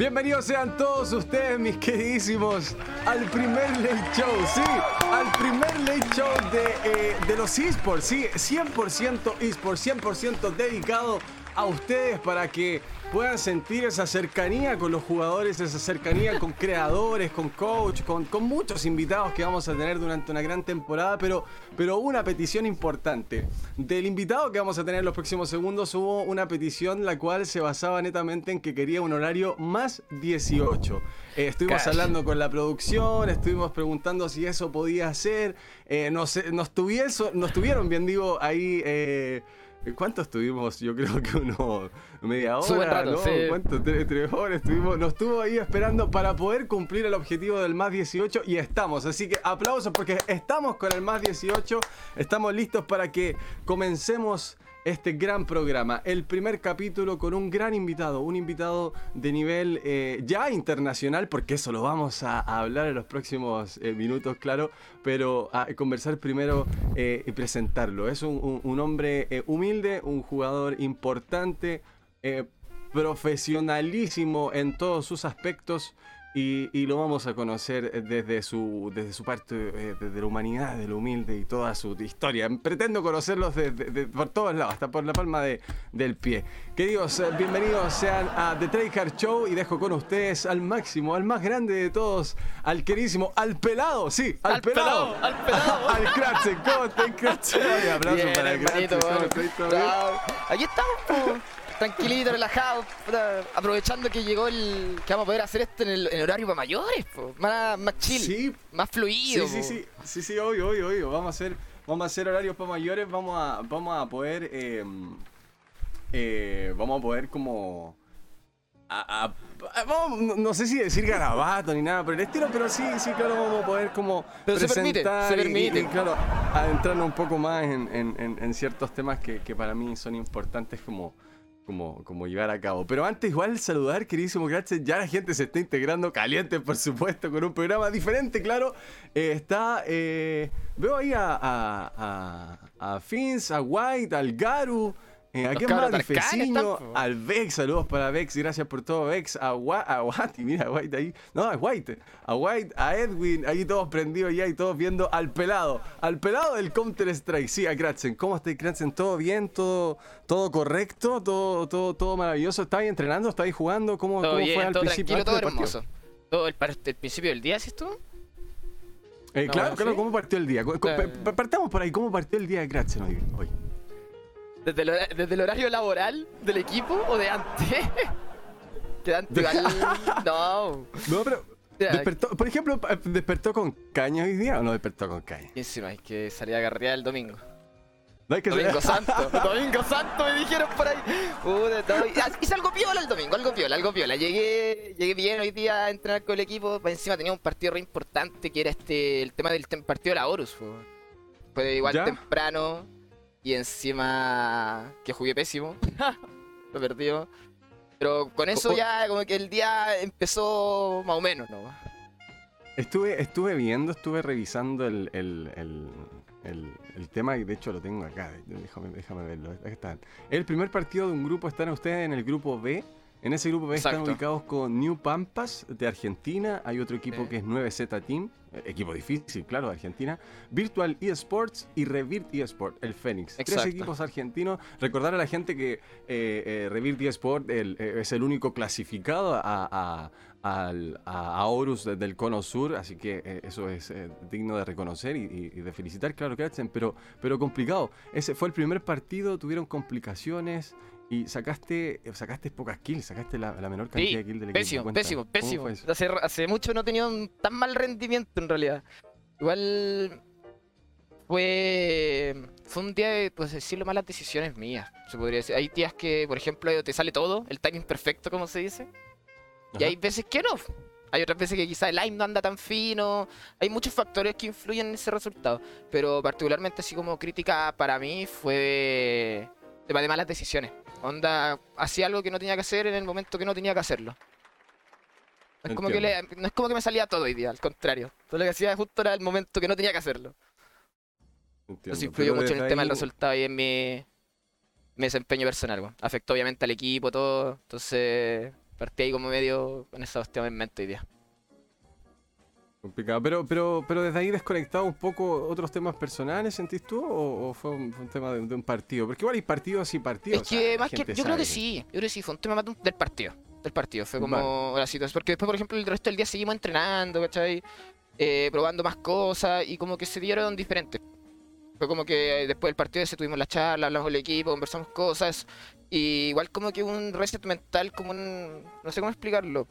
Bienvenidos sean todos ustedes, mis queridísimos, al primer Late Show, sí, al primer Late Show de, eh, de los esports, sí, 100% esports, 100% dedicado a ustedes para que puedan sentir esa cercanía con los jugadores, esa cercanía con creadores, con coach, con, con muchos invitados que vamos a tener durante una gran temporada, pero, pero una petición importante. Del invitado que vamos a tener en los próximos segundos hubo una petición la cual se basaba netamente en que quería un horario más 18. Eh, estuvimos hablando con la producción, estuvimos preguntando si eso podía ser, eh, nos, nos, nos tuvieron, bien digo, ahí... Eh, ¿Cuánto estuvimos? Yo creo que uno media hora, ¿no? ¿Cuánto? Tres, horas estuvimos. Nos estuvo ahí esperando para poder cumplir el objetivo del más 18 y estamos. Así que aplausos porque estamos con el más 18. Estamos listos para que comencemos este gran programa. El primer capítulo con un gran invitado, un invitado de nivel eh, ya internacional, porque eso lo vamos a, hablar en los próximos eh, minutos, claro, pero a conversar primero eh, y presentarlo. Es un hombre humilde, un jugador importante, profesionalísimo en todos sus aspectos. Y, lo vamos a conocer desde su, desde su parte, eh, desde la humanidad, de lo humilde y toda su historia. Pretendo conocerlos por todos lados, hasta por la palma de, del pie. Queridos, eh, bienvenidos sean a The Trade Show y dejo con ustedes al máximo, al más grande de todos, al queridísimo, al pelado, sí, al, pelado, Al pelado. al Kratzen. ¿Cómo está Kratzen? Abrazo para el Kratzen. Aquí estamos, tranquilito, relajado, aprovechando que llegó el. que vamos a poder hacer esto en el, horario para mayores, más, más chill, más fluido. Sí, sí, sí, sí, sí, obvio, obvio, obvio. Vamos a hacer, vamos a hacer horarios para mayores, vamos a, vamos a poder. Eh, eh, vamos a poder como. no sé si decir garabato ni nada por el estilo, pero sí, sí, claro, vamos a poder como pero se permite, se permite. Y, claro, adentrarnos un poco más en, en, en ciertos temas que, que, para mí son importantes como como, llevar a cabo. Pero antes, igual saludar, queridísimo Gracias. Ya la gente se está integrando caliente, por supuesto, con un programa diferente, claro. Eh, está. Eh, veo ahí a, a, a, a Fins, a White, al Garu. Eh, ¿A quién más? Al al Vex, saludos para Vex, gracias por todo, Vex, a, a mira, a White ahí, no, a White, a White, a Edwin, ahí todos prendidos ya y todos viendo al pelado, al pelado del Counter Strike, sí, a Kratzen, ¿cómo está Kratzen? ¿Todo bien? ¿Todo, todo correcto? ¿Todo, todo, todo maravilloso? ¿Está ahí entrenando? ¿Está ahí jugando? ¿Cómo, ¿Cómo fue al principio? Todo hermoso. Todo el, el principio del día, ¿sí tú? Eh, claro, claro, ¿cómo partió el día? Partamos por ahí, ¿cómo partió el día de Kratzen hoy? ¿Desde el, horario laboral del equipo o de antes? que antes No. No, pero. Despertó, por ejemplo, ¿despertó con caña hoy día o no despertó con caña? Encima, hay que salir a garrear el domingo. No hay que domingo Santo, Domingo Santo me dijeron por ahí. Uh, todo. Hice algo piola el domingo, algo piola, algo piola. Llegué, llegué bien hoy día a entrenar con el equipo. Encima tenía un partido re importante que era este el tema del partido de la Horus. Fue igual temprano. Y encima que jugué pésimo. Lo perdió. Pero con eso ya como que el día empezó más o menos, ¿no? Estuve, estuve viendo, estuve revisando el, el, el, el, tema y de hecho lo tengo acá. Déjame, déjame verlo. Están. El primer partido de un grupo, están ustedes en el grupo B. En ese grupo B están ubicados con New Pampas de Argentina. Hay otro equipo que es 9Z Team. Eh, equipo difícil, claro, de Argentina, Virtual eSports y Revirt eSports, el Fénix. Tres equipos argentinos. Recordar a la gente que eh, eh Revirt eSports es el único clasificado a, a, Horus del Cono Sur, así que eso es digno de reconocer y, de felicitar, claro que hacen, pero, pero complicado. Ese fue el primer partido, tuvieron complicaciones. Y sacaste, sacaste pocas kills, sacaste la, menor cantidad de kills del equipo. Pésimo, pésimo, pésimo. Hace, hace, mucho no he tenido un tan mal rendimiento en realidad. Igual fue, fue un día de, pues decirlo, malas decisiones mías, se podría decir. Hay días que, por ejemplo, te sale todo, el timing perfecto, como se dice. Y hay veces que no. Hay otras veces que quizá el aim no anda tan fino. Hay muchos factores que influyen en ese resultado. Pero particularmente así como crítica para mí fue de malas decisiones. Onda, hacía algo que no tenía que hacer en el momento que no tenía que hacerlo. No es, como que no es como que me salía todo hoy día, al contrario. Todo lo que hacía justo era el momento que no tenía que hacerlo. Eso influyó mucho en el tema del resultado y en mi, mi desempeño personal. Afectó obviamente al equipo, todo. Entonces, Partí ahí como medio con esa hostia en mente hoy día. Complicado. Pero, pero, pero desde ahí desconectado un poco otros temas personales, ¿sentís tú? ¿O, o fue un, fue un tema de, de un partido? Porque igual hay partidos y partidos. Es que o sea, más que. Yo creo que sí. Yo creo que sí. Fue un tema más de un- del partido. Del partido. Fue como Vale. la situación. Porque después, por ejemplo, el resto del día seguimos entrenando, ¿cachai? Eh, probando más cosas y como que se dieron diferentes. Fue como que después del partido ese tuvimos la charla, hablamos con el equipo, conversamos cosas. Y igual como que un reset mental, como un. No sé cómo explicarlo.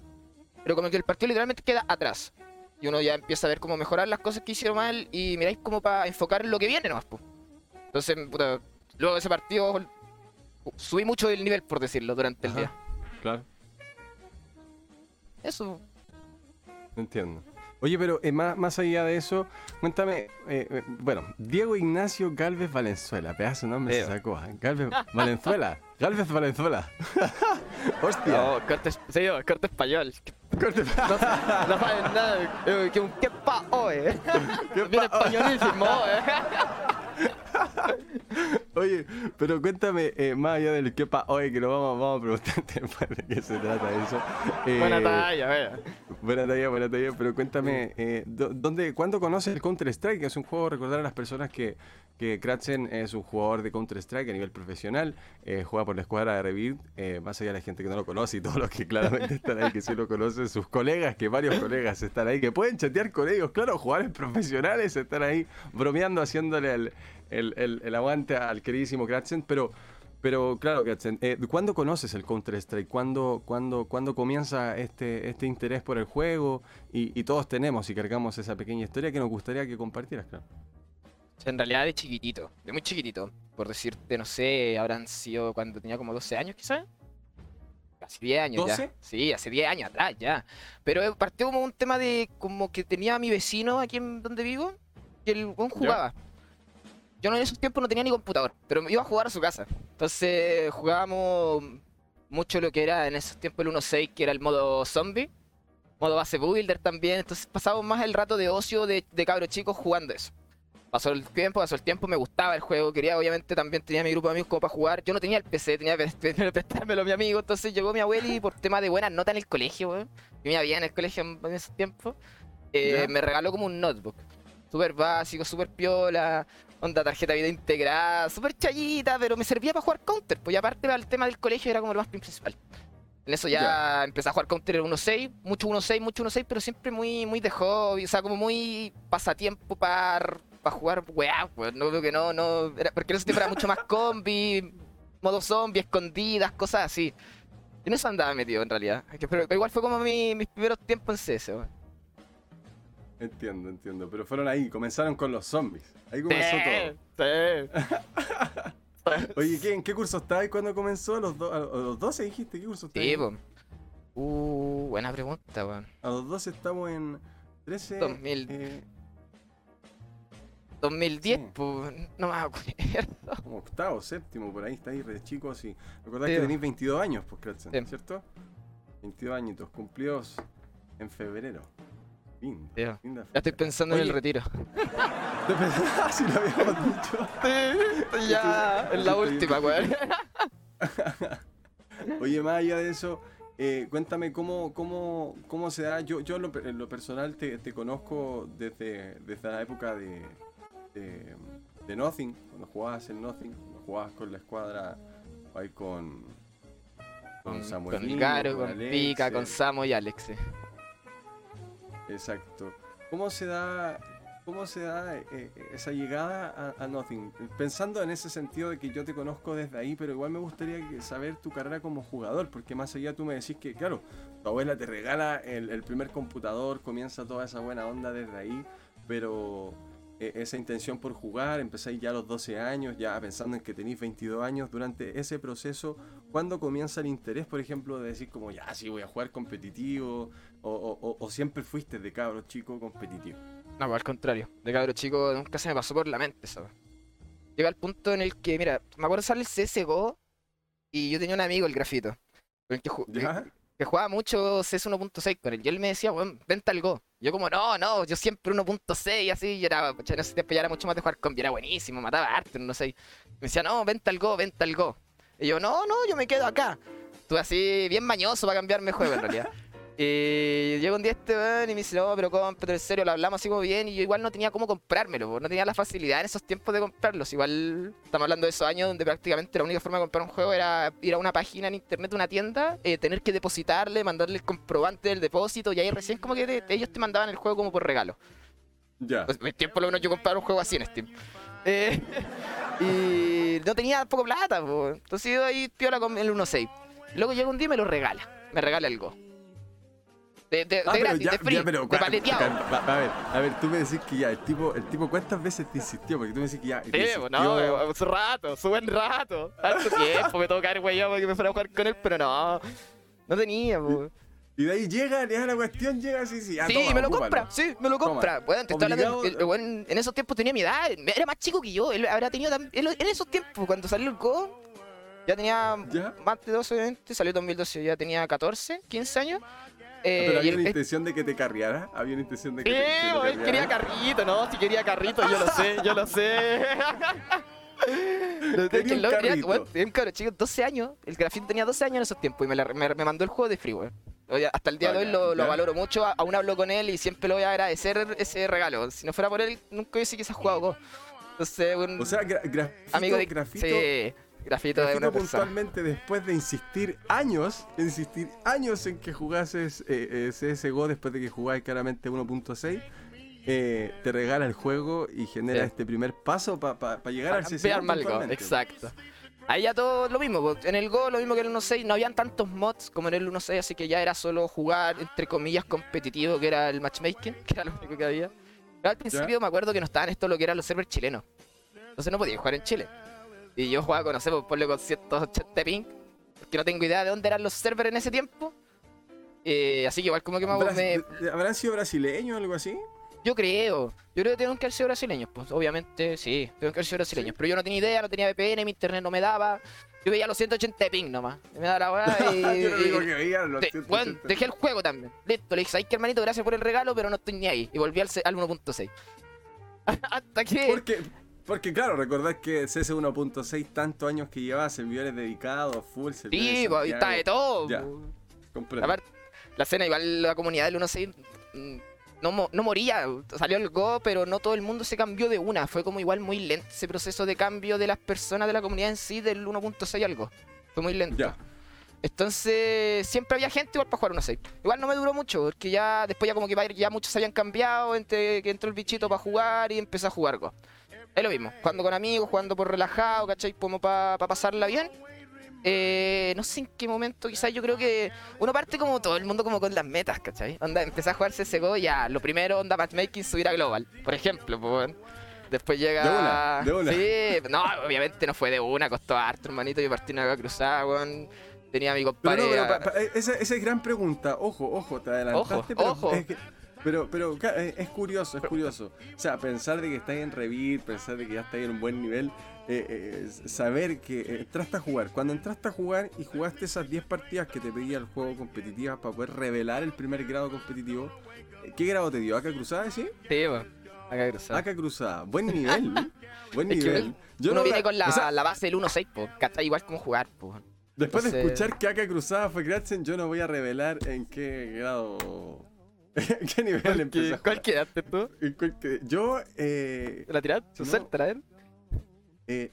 Pero como que el partido literalmente queda atrás. Y uno ya empieza a ver cómo mejorar las cosas que hicieron mal y miráis como para enfocar en lo que viene nomás, po. Entonces, puta, luego de ese partido subí mucho del nivel, por decirlo, durante el día. Claro, Eso. entiendo. Oye, pero eh, más, más allá de eso, cuéntame, eh, eh, bueno, Diego Ignacio Galvez Valenzuela, pedazo de nombre se sacó. ¿eh? Galvez Valenzuela, Galvez Valenzuela. Hostia. No, corte, señor, corte español. Corte- No, no saben nada. Eh, que un qué pa oe. ¿Qué pa- españolísimo, eh. Oye, pero cuéntame, eh, más allá del que pa, oye, que lo vamos, vamos a preguntarte después de qué se trata eso. Eh, Buena talla, vea. Buena talla, buena talla, pero cuéntame, eh, ¿dó- ¿dónde, ¿cuándo conoces el Counter-Strike? Es un juego, recordar a las personas que, que Kratzen es un jugador de Counter-Strike a nivel profesional, eh, juega por la escuadra de Rebuild, eh, más allá de la gente que no lo conoce y todos los que claramente están ahí, que sí lo conocen, sus colegas, que varios colegas están ahí, que pueden chatear con ellos, claro, jugadores profesionales están ahí bromeando, haciéndole el, el, el- aguante al queridísimo Kratzen, pero... Pero claro, Kratzen, eh, ¿cuándo conoces el Counter-Strike? ¿Cuándo, cuándo, cuándo comienza este, este interés por el juego? Y, y todos tenemos y cargamos esa pequeña historia que nos gustaría que compartieras, claro. En realidad de chiquitito, de muy chiquitito. Por decirte, no sé, habrán sido cuando tenía como 12 años quizás. Casi 10 años ya. ¿12? Sí, hace 10 años atrás ya. Pero eh, partió como un tema de como que tenía a mi vecino aquí en donde vivo, que el weón jugaba. Yo no en esos tiempos no tenía ni computador, pero me iba a jugar a su casa. Entonces jugábamos mucho lo que era en esos tiempos el 1.6, que era el modo zombie. Modo base builder también. Entonces pasábamos más el rato de ocio de, de cabros chicos jugando eso. Pasó el tiempo, pasó el tiempo, me gustaba el juego, quería obviamente también tenía mi grupo de amigos como para jugar. Yo no tenía el PC, tenía que prestármelo a mi amigo, entonces llegó mi abuelo y por tema de buenas notas en el colegio, weón, me bien en el colegio en, en ese tiempo, eh, me regaló como un notebook. Súper básico, súper piola, onda tarjeta de vida integrada, súper chayita, pero me servía para jugar counter, pues y aparte para el tema del colegio era como lo más principal. En eso ya, empecé a jugar counter en 1.6, mucho 1.6, mucho 1.6, pero siempre muy, muy de hobby, o sea, como muy pasatiempo para jugar weá, pues no creo que no, no, era, porque en ese tiempo era mucho más combi, modo zombie, escondidas, cosas así. Y en eso andaba metido en realidad. Pero, igual fue como mi- mis primeros tiempos en CS, weón. Entiendo, entiendo. Pero fueron ahí, comenzaron con los zombies. Ahí comenzó todo. sí. Oye, ¿qué, ¿en qué curso estabas cuando comenzó? ¿A los, do- a los 12 dijiste? ¿Qué curso estabas? Sí, po. Uh, buena pregunta, weón. A los 12 estamos en 13. 2000. eh, 2010, Sí. pues, no me acuerdo. como octavo, séptimo, por ahí estáis re chicos. Y recordad Sí, que tenéis 22 años, pues, Kratzen, Sí. ¿cierto? 22 añitos, cumplidos en febrero. Linda, Sí. linda Ya estoy pensando en el retiro. si lo habíamos dicho. ya, en la última, weón. Oye, más allá de eso, eh, cuéntame cómo, cómo, cómo se da. Yo, yo en, lo, en lo personal te, te conozco desde, desde la época de, de, de Nothing, cuando jugabas en Nothing, cuando jugabas con la escuadra ahí con, con Con, Samuel. con Caro, con Alex, Pica, eh, con Samo y Alex. eh. Exacto. ¿Cómo se da, cómo se da eh, eh, esa llegada a, a Nothing? Pensando en ese sentido de que yo te conozco desde ahí, pero igual me gustaría saber tu carrera como jugador, porque más allá tú me decís que, claro, tu abuela te regala el, el primer computador, comienza toda esa buena onda desde ahí, pero eh, esa intención por jugar, empezáis ya a los 12 años, ya pensando en que tenéis 22 años, durante ese proceso, ¿cuándo comienza el interés, por ejemplo, de decir como, ya, sí, voy a jugar competitivo? O, o- o- o siempre fuiste de cabro chico competitivo? No, pues, al contrario. De cabro chico nunca se me pasó por la mente eso. Llega el punto en el que, mira, me acuerdo sale el CSGO y yo tenía un amigo, el grafito, con el que, que, que jugaba mucho CS 1.6 con él. Y él me decía, weón, vente al Go. Yo como, no, no, yo siempre 1.6 y así. Y era, en ese tiempo ya era mucho más de jugar con era buenísimo, mataba arte, no sé. Me decía, no, vente al Go, vente al Go. Y yo, no, no, yo me quedo acá. Estuve así bien mañoso para cambiarme juego en realidad. Y llega un día este weón y me dice, no, pero cómprate, en serio, lo hablamos así como bien. Y yo igual no tenía cómo comprármelo, no tenía la facilidad en esos tiempos de comprarlos. Igual estamos hablando de esos años donde prácticamente la única forma de comprar un juego era ir a una página en internet, una tienda, eh, tener que depositarle, mandarle el comprobante del depósito. Y ahí recién como que te- ellos te mandaban el juego como por regalo. Ya. Pues, en mi tiempo lo menos yo compraba un juego así en Steam. Eh, y no tenía poco plata, po. entonces yo ahí piola con el 1.6. Luego llega un día y me lo regala. Me regala el Go. De, de, Ah, de gratis, ya- de free, ya, pero, de paleteado. A ver, a ver, tú me decís que ya, el tipo, el tipo ¿cuántas veces te insistió? Porque tú me decís que ya. Sí, pues insistió- no, su rato, su buen rato. Tanto tiempo me que haber guayado para que me fuera a jugar con él, pero no. No tenía, po. Y de ahí llega, le da la cuestión, llega así, sí. ah, Sí, toma, me lo ocúpalo. compra, sí, me lo compra. Bueno, te estoy hablando, el- weón en esos tiempos tenía mi edad, era más chico que yo, él habrá tenido también, en esos tiempos, cuando salió el Go, ya tenía ¿Ya? más de 12, obviamente, salió en 2012, ya tenía 14, 15 años. Eh, Pero y había una intención de que te carriara. Había una intención de que te, que lo él quería carrito, ¿no? Si quería carrito, yo lo sé, yo lo sé. Lo- un tenía- un cabro chico, 12 años. El grafito tenía 12 años en esos tiempos y me, la- me- me mandó el juego de free, weón. Hasta el día de hoy lo, valoro mucho. Aún hablo con él y siempre lo voy a agradecer ese regalo. Si no fuera por él, nunca hubiese quizás jugado Go. Entonces, un O sea, gra- grafito, amigo de grafito, Sí, grafito de una persona. puntualmente después de insistir años, insistir años en que jugases eh, eh, CSGO después de que jugáis claramente 1.6, eh, te regala el juego y genera este primer paso para llegar al CSGO. Algo, exacto. Ahí ya todo lo mismo, po. en el Go lo mismo que en el 1.6, no habían tantos mods como en el 1.6, así que ya era solo jugar, entre comillas, competitivo, que era el matchmaking, que era lo único que había. Pero al principio me acuerdo que no estaban esto lo que eran los servers chilenos, entonces no podía jugar en Chile. Y yo jugaba con, no sé, pues, ponle con 180 ping, porque no tengo idea de dónde eran los servers en ese tiempo. Eh, así que igual como que me, me- ¿Habrán sido brasileños o algo así? yo creo, yo creo que tienen que haber sido brasileños, pues obviamente sí, tienen que haber sido brasileños. Pero yo no tenía idea, no tenía VPN, mi internet no me daba. Yo veía los 180 de ping nomás. Me daba la weá y. Yo único y- que veía eran los de- 180. bueno, dejé el juego también. Listo, le dije, ¿sabes qué, hermanito? Gracias por el regalo, pero no estoy ni ahí. Y volví al, al 1.6. Hasta que. Porque, porque claro, recordad que CS 1.6, tantos años que llevaba, servidores dedicados, full, servidores Sí, pues está de todo. Ya. Comprendo. Aparte, la escena, igual la comunidad del 1.6 mm, no, no moría. Salió el Go, pero no todo el mundo se cambió de una. Fue como igual muy lento ese proceso de cambio de las personas de la comunidad en sí del 1.6 algo. Fue muy lento. Ya. Entonces, siempre había gente igual para jugar 1.6. Igual no me duró mucho, porque ya después ya como que ya muchos se habían cambiado, entre que entró el bichito para jugar y empecé a jugar Go. Es lo mismo, jugando con amigos, jugando por relajado, ¿cachai? Como para pasarla bien. Eh, no sé en qué momento, quizás yo creo que uno parte como todo el mundo como con las metas, ¿cachai? Onda, empecé a jugar CSGO y ya, lo primero, onda matchmaking, subir a Global, por ejemplo, pues. Después llega... De una, de una. Sí, no, obviamente no fue de una, costó harto, hermanito, yo partí una cruzada, weón. Tenía a mi compadre... no, pero a- pa- pa- esa, esa es gran pregunta. Ojo, ojo, te adelantaste. Ojo, pero, ojo. Es que- pero, pero eh, es curioso, es curioso. O sea, pensar de que estáis en Revit, pensar de que ya estáis en un buen nivel, eh, eh, saber que entraste a jugar. Cuando entraste a jugar y jugaste esas 10 partidas que te pedía el juego competitivas para poder revelar el primer grado competitivo, eh, ¿qué grado te dio? ¿Acá cruzada, sí? Sí. Acá cruzada. Acá cruzada. Buen nivel. buen nivel. Uno no viene con la, o sea, la base del 1.6, po, ¿cachai? Igual como jugar, po. Después de Entonces- escuchar que Aka Cruzada fue Kratzen, yo no voy a revelar en qué grado. ¿En qué nivel empezó? a ¿Cuál quedaste tú? cuál que- Yo, eh, ¿Te la tiraste? No. Suéltala, ¿eh? eh,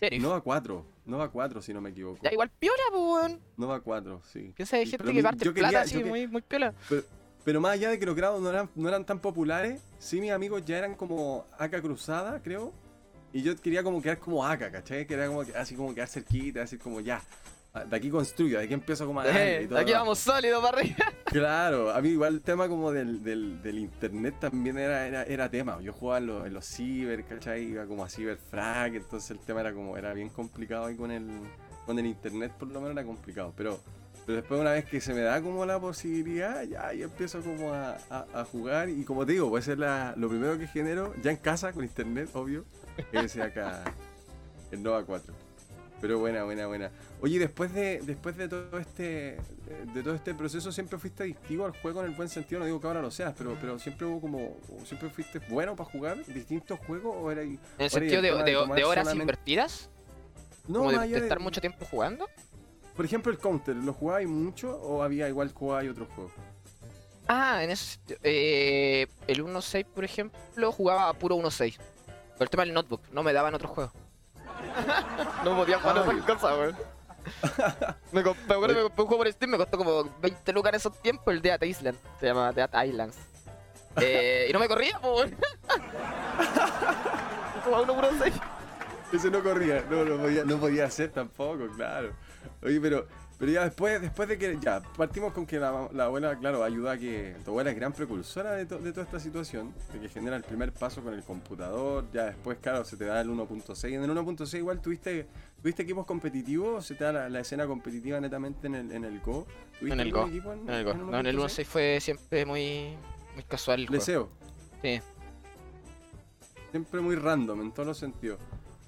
Sheriff. Nova 4. Nova 4, si no me equivoco. Ya igual piola, po, weón. Nova 4, sí. Piensa Sí, gente pero que parte plata quería- así, que- muy, muy piola. Pero, pero más allá de que los grados no eran, no eran tan populares, sí mis amigos ya eran como Aka Cruzada, creo. Y yo quería como quedar como Aka, ¿cachai? Que era como así como quedar cerquita, así como ya. De aquí construyo, de aquí empiezo como a Eh, todo aquí vamos sólidos para arriba. Claro, a mí igual el tema como del, del, del internet también era, era, era tema. Yo jugaba en los, en los ciber, ¿cachai? Iba como a ciberfrag, entonces el tema era como, era bien complicado ahí con el, con el internet, por lo menos era complicado. Pero, pero después una vez que se me da como la posibilidad, ya yo empiezo como a, a- a jugar y como te digo, puede ser la, lo primero que genero, ya en casa, con internet, obvio, es acá, el Nova 4. Pero buena, buena, buena. Oye, después de después de todo este de todo este proceso siempre fuiste adictivo al juego en el buen sentido, no digo que ahora lo seas, pero pero siempre hubo como siempre fuiste bueno para jugar distintos juegos o era ahí- En el y sentido de, horas solamente- invertidas, no como de, estar mucho tiempo jugando. por ejemplo, el Counter, ¿lo jugabais mucho o había igual jugabais otro juego? Ah, en ese eh, el 1.6, por ejemplo, jugaba a puro 1.6. Por el tema del notebook, no me daban otro juego. No podía jugar otras cosas, weón. me, comp- me compré un juego por Steam, me costó como 20 lucas en esos tiempos, el Dead Island. Se llama Dead Islands. Eh, y no me corría, weón. como a 1.6. Ese no corría, no, no podía, no podía hacer tampoco, claro. Oye, pero, pero ya después, después de que, ya, partimos con que la, la abuela, claro, ayuda a que, tu abuela es gran precursora de, to- de toda esta situación, de que genera el primer paso con el computador, ya después, claro, se te da el 1.6. En el 1.6 igual tuviste, tuviste equipos competitivos, se te da la, la escena competitiva netamente en el, en el Go. ¿Tuviste En el Go, equipo En el, Go. No, en el 1.6? 1.6 fue siempre muy, muy casual el. Leseo. Sí. Siempre muy random en todos los sentidos.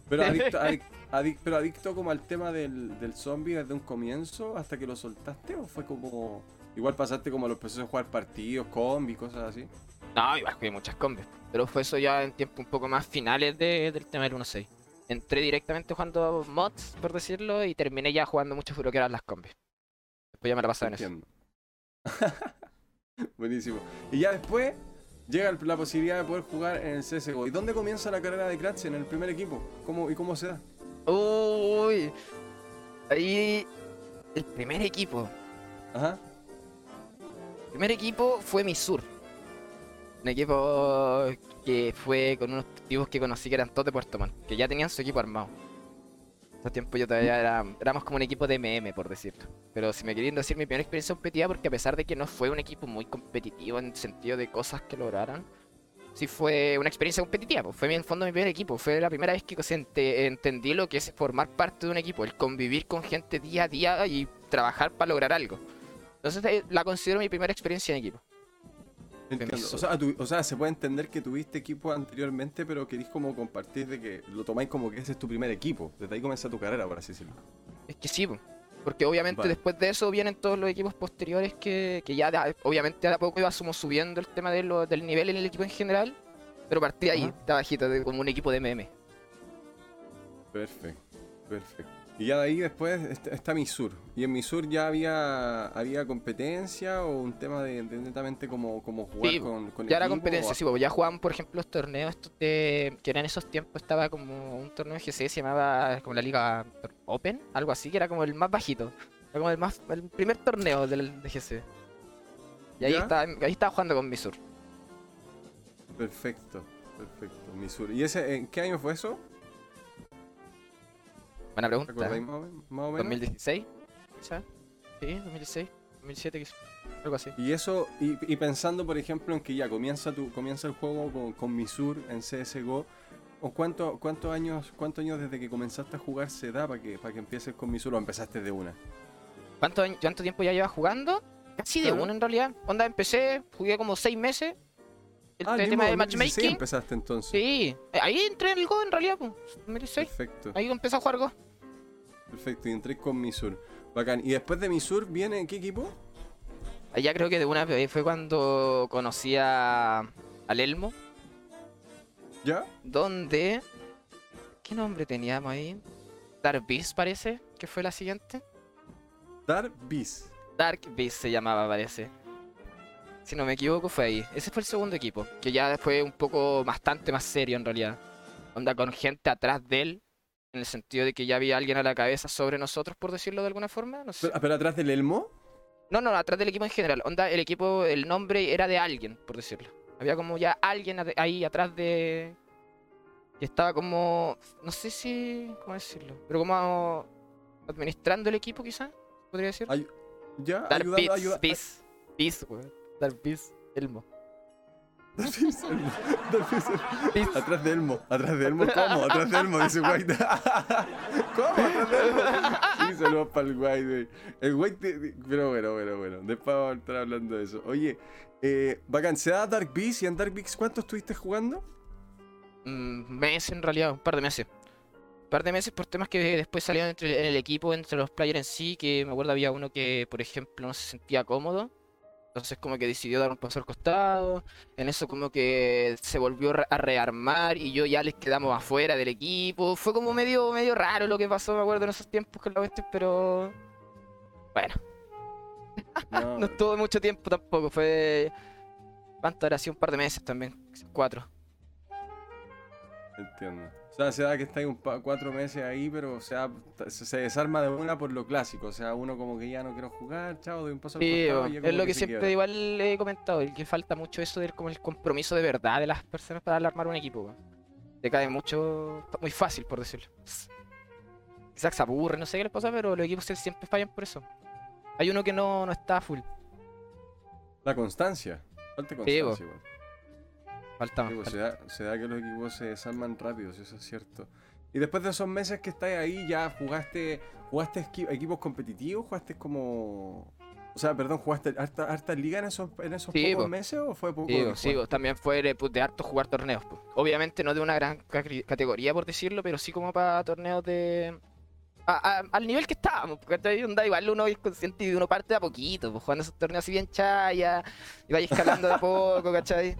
Pero adicto, adic- adic- pero adicto como al tema del, del zombie desde un comienzo hasta que lo soltaste o fue como... Igual pasaste como a los procesos de jugar partidos, combi, cosas así. No, igual jugué muchas combis. Pero fue eso ya en tiempos un poco más finales de- del tema del 1.6. Entré directamente jugando mods, por decirlo, y terminé ya jugando mucho lo que eran las combis. Después ya me la pasaba en eso. Entiendo. Buenísimo. Y ya después llega la posibilidad de poder jugar en el CSGO. ¿Y dónde comienza la carrera de Kratz en el primer equipo? ¿Cómo, ¿Y cómo se da? Uy. Ahí. El primer equipo. Ajá. El primer equipo fue Misur. Un equipo que fue con unos tipos que conocí que eran todos de Puerto Montt, que ya tenían su equipo armado. En esos tiempos yo todavía era, éramos como un equipo de MM, por decirlo. Pero si me querían decir mi primera experiencia competitiva, porque a pesar de que no fue un equipo muy competitivo en el sentido de cosas que lograron, sí fue una experiencia competitiva. pues, Fue en el fondo mi primer equipo. Fue la primera vez que entendí lo que es formar parte de un equipo, el convivir con gente día a día y trabajar para lograr algo. Entonces eh, la considero mi primera experiencia en equipo. Entiendo. O sea, tu- o sea, se puede entender que tuviste equipo anteriormente, pero querís como compartir de que lo tomáis como que ese es tu primer equipo. Desde ahí comienza tu carrera, por así decirlo. Es que sí, po. Porque obviamente Vale. después de eso vienen todos los equipos posteriores que, que ya de- obviamente a poco íbamos subiendo el tema de lo- del nivel en el equipo en general, pero partí ahí, de bajito, de, como un equipo de MM. Perfecto, perfecto. Y ya de ahí después está, está Misur. ¿Y en Misur ya había, había competencia o un tema de, de netamente como, como jugar Sí, con, con Ya era equipo, competencia, o- sí, ya jugaban por ejemplo los torneos estos de, que eran en esos tiempos, estaba como un torneo de GC, se llamaba como la Liga Open, algo así, que era como el más bajito, era como el más el primer torneo del de GC. Y ahí ¿Ya? estaba, ahí estaba jugando con Misur. Perfecto, perfecto. Misur. ¿Y ese en qué año fue eso? Buena pregunta. ¿Recordáis más o men- más o menos? 2016, quizá. Sí, 2016, 2007, quizá. Algo así. Y eso, y, y pensando por ejemplo en que ya comienza tu, comienza el juego con, con Misur en CSGO, ¿o cuánto, cuántos años, cuántos años desde que comenzaste a jugar se da para que, para que empieces con Misur o empezaste de una? ¿Cuánto, ¿Cuánto tiempo ya llevas jugando? Casi de Claro. uno en realidad. Onda, empecé, jugué como seis meses. El Ah, el tema del 2016 matchmaking. empezaste entonces. Sí, eh, ahí entré en el Go en realidad, pues. 2016. Perfecto, Ahí empecé a jugar Go. perfecto. Y entré con Misur. Bacán. ¿Y después de Misur viene qué equipo? Allá creo que de una vez fue cuando conocí a, al Elmo. ¿Ya? Donde. ¿Qué nombre teníamos ahí? Dark Beast parece, que fue la siguiente. Dark Beast. Dark Beast se llamaba, parece. Si no me equivoco, fue ahí. Ese fue el segundo equipo, que ya fue un poco bastante más serio en realidad. Onda con gente atrás de él, en el sentido de que ya había alguien a la cabeza sobre nosotros, por decirlo de alguna forma. No sé. Pero, pero atrás del Elmo. No, no, atrás del equipo en general. Onda, el equipo, el nombre era de alguien, por decirlo. Había como ya alguien ahí atrás de. Que estaba como. No sé si. ¿Cómo decirlo? Pero como. Administrando el equipo, quizás. Podría decir. Ay- ¿Ya? Dark ayudando- ayuda- Beast, Beast, weón. Dark Beast, Elmo. Dark Beast, Elmo. Dark Beast, Elmo. Atrás de Elmo, atrás de Elmo, ¿cómo? Atrás de Elmo, dice White. ¿Cómo? Atrás de Elmo. Sí, saludos para el White. El White, de- pero bueno, bueno, bueno. Después vamos a estar hablando de eso. Oye, eh, bacán, ¿se da Dark Beast y en Dark Beast cuánto estuviste jugando? Mm, meses en realidad, un par de meses. Un par de meses por temas que después salieron entre, en el equipo, entre los players en sí, que me acuerdo había uno que, por ejemplo, no se sentía cómodo. Entonces como que decidió dar un paso al costado. En eso como que se volvió a rearmar y yo ya les quedamos afuera del equipo. Fue como medio, medio raro lo que pasó, me acuerdo en esos tiempos con la cuestión, pero... Bueno. No, estuvo mucho tiempo tampoco, fue. ¿Cuánto era? Así un par de meses también, cuatro. Entiendo. Sea, se da que está ahí un cuatro meses ahí, pero o sea, se desarma de una por lo clásico. O sea, uno como que ya no quiero jugar, chao, doy un paso al sí, Es lo que, siempre igual le he comentado, el que falta mucho eso de como el compromiso de verdad de las personas para armar un equipo. Te cae mucho, muy fácil por decirlo. Quizás se aburre, no sé qué les pasa, pero los equipos siempre fallan por eso. Hay uno que no, no está full. La constancia. Falta constancia, Falta más. se, da, que los equipos se desarman rápido, eso es cierto. Y después de esos meses que estás ahí, ya jugaste jugaste equipos competitivos, jugaste como... O sea, perdón, ¿jugaste harta, harta liga en esos, en esos pocos meses o fue poco? Sí, sí también fue de, pues, de harto jugar torneos. Pues. Obviamente no de una gran categoría, por decirlo, pero sí como para torneos de... al nivel que estábamos, porque onda, igual uno es consciente y uno parte de a poquito, pues, jugando esos torneos así bien chaya, y vaya escalando de a poco, ¿cachai?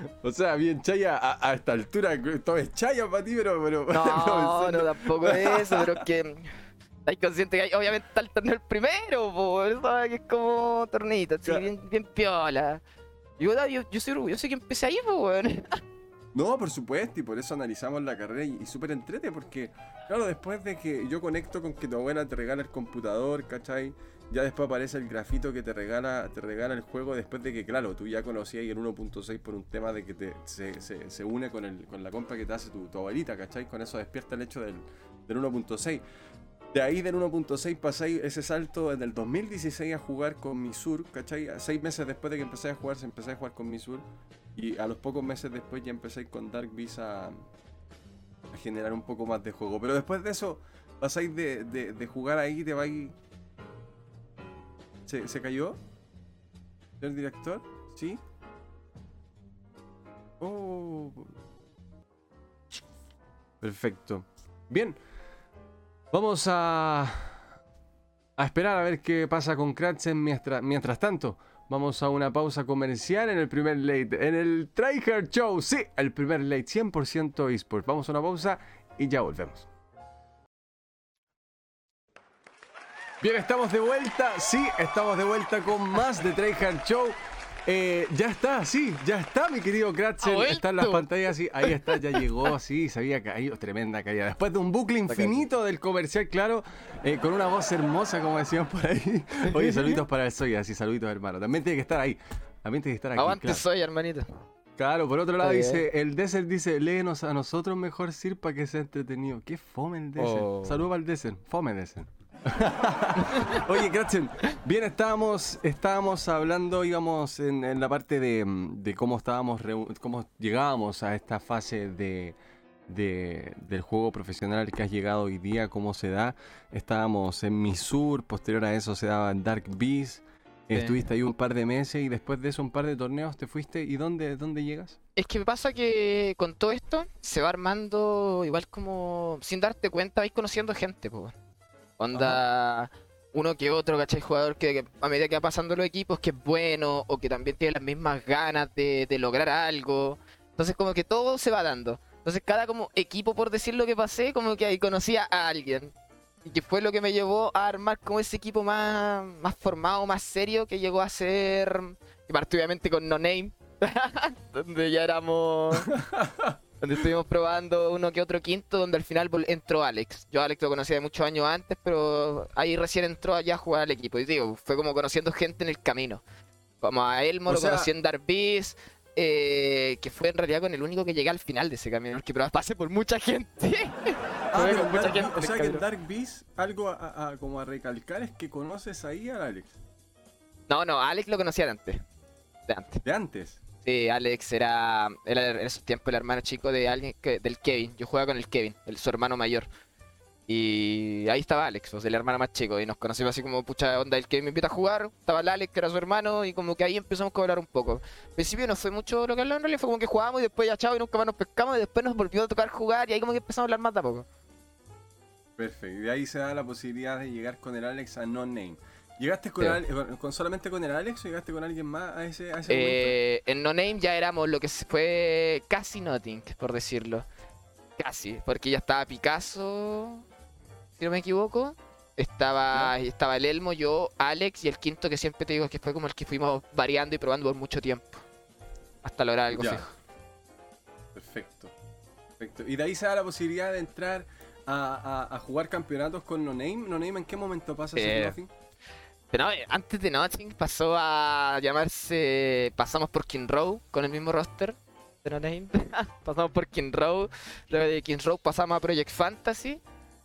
O sea, bien chaya a, esta altura, todo es chaya para ti, pero. pero no, no, tampoco es eso, pero es que. Estás consciente que hay, obviamente está el torneo el primero, por eso que es como tornito, así, bien, bien piola. Yo, yo, yo soy orgulloso que empecé ahí, pues, No, por supuesto, y por eso analizamos la carrera y, y súper entrete, porque, claro, después de que yo conecto con que tu abuela te regala el computador, ¿cachai? Ya después aparece el grafito que te regala, te regala el juego después de que, claro, tú ya conocías el 1.6 por un tema de que te, se, une con, el, con la compra que te hace tu, abuelita, ¿cachai? Con eso despierta el hecho del, del 1.6. De ahí del 1.6 pasáis ese salto en el 2016 a jugar con Misur, ¿cachai? Seis meses después de que empecé a jugar, se empecé a jugar con Misur. Y a los pocos meses después ya empecé con Dark Beast a, generar un poco más de juego. Pero después de eso, pasáis de, de, de jugar ahí, te vais ¿Se, cayó? ¿El director? ¿Sí? Oh. Perfecto. Bien. Vamos a, a esperar a ver qué pasa con Kratzen mientras, mientras tanto. Vamos a una pausa comercial en el primer late, en el Tryhard Show. Sí, el primer late 100% eSports. Vamos a una pausa y ya volvemos. Bien, estamos de vuelta. Sí, estamos de vuelta con más de Tryhard Show. Eh, ya está, sí, ya está, mi querido Kratzel. Está en las pantallas, sí, ahí está, ya llegó, sí, se había caído, tremenda caída. Después de un bucle infinito del comercial, claro, eh, con una voz hermosa, como decían por ahí. Oye, saluditos para el Soya, sí, saluditos, hermano. También tiene que estar ahí. También tiene que estar aquí. Aguante Soya, hermanito. Claro, por otro lado dice, el Desert dice, léenos a nosotros mejor Sir para que sea entretenido. Qué fome el Desert. Oh. Saludos al Desert, fome Desert. Oye, Kratzen, bien, estábamos, estábamos hablando, íbamos en, la parte de, cómo estábamos, cómo llegábamos a esta fase de, del juego profesional que has llegado hoy día, cómo se da. Estábamos en Misur, posterior a eso se daba en Dark Beast. Estuviste ahí un par de meses y después de eso un par de torneos te fuiste. ¿Y dónde, dónde llegas? Es que me pasa que con todo esto se va armando igual como sin darte cuenta, vais conociendo gente, pues. Onda, uno que otro, ¿cachai? Jugador que, a medida que va pasando los equipos, que es bueno o que también tiene las mismas ganas de, lograr algo. Entonces, como que todo se va dando. Entonces, cada como equipo, por decir lo que pasé, como que ahí conocía a alguien. Y que fue lo que me llevó a armar como ese equipo más, más formado, más serio, que llegó a ser. Que partió obviamente con No Name. donde ya éramos. donde estuvimos probando uno que otro quinto, donde al final entró Alex. Yo a Alex lo conocía de muchos años antes, pero ahí recién entró allá a jugar al equipo. Y digo, fue como conociendo gente en el camino. Como a Elmo, lo conocí en Darbies, eh, que fue en realidad con el único que llegué al final de ese camino, porque pasé por mucha gente. Ah, mucha gente o sea que en Dark Beast, algo a, como a recalcar es que conoces ahí a Alex. No, no, Alex lo conocía de antes. De antes. ¿De antes? Sí, Alex era, era en esos tiempos el hermano chico de alguien que, del Kevin. Yo jugaba con el Kevin, el, su hermano mayor. Y ahí estaba Alex, o sea, el hermano más chico. Y nos conocimos así como, pucha, onda, el Kevin me invita a jugar. Estaba el Alex, que era su hermano, y como que ahí empezamos a hablar un poco. Al principio no fue mucho lo que hablamos, en realidad fue como que jugábamos y después ya chao y nunca más nos pescamos. Y después nos volvió a tocar jugar y ahí como que empezamos a hablar más de a poco. Perfecto, y de ahí se da la posibilidad de llegar con el Alex a No Name. ¿Llegaste con, con, solamente con el Alex o llegaste con alguien más a ese, a ese eh, En No Name ya éramos lo que fue casi Nothing, por decirlo. Casi, porque ya estaba Picasso, si no me equivoco. Estaba, estaba el Elmo, yo, Alex y el quinto que siempre te digo que fue como el que fuimos variando y probando por mucho tiempo. Hasta lograr algo Ya. fijo. Perfecto. Perfecto. Y de ahí se da la posibilidad de entrar a, a- a jugar campeonatos con No Name. No Name, ¿en qué momento pasa ese Eh, Nothing? Pero no, eh, antes de Nothing pasó a llamarse. Pasamos por King Row con el mismo roster de No Name. pasamos por King Row. Luego de King Row pasamos a Project Fantasy.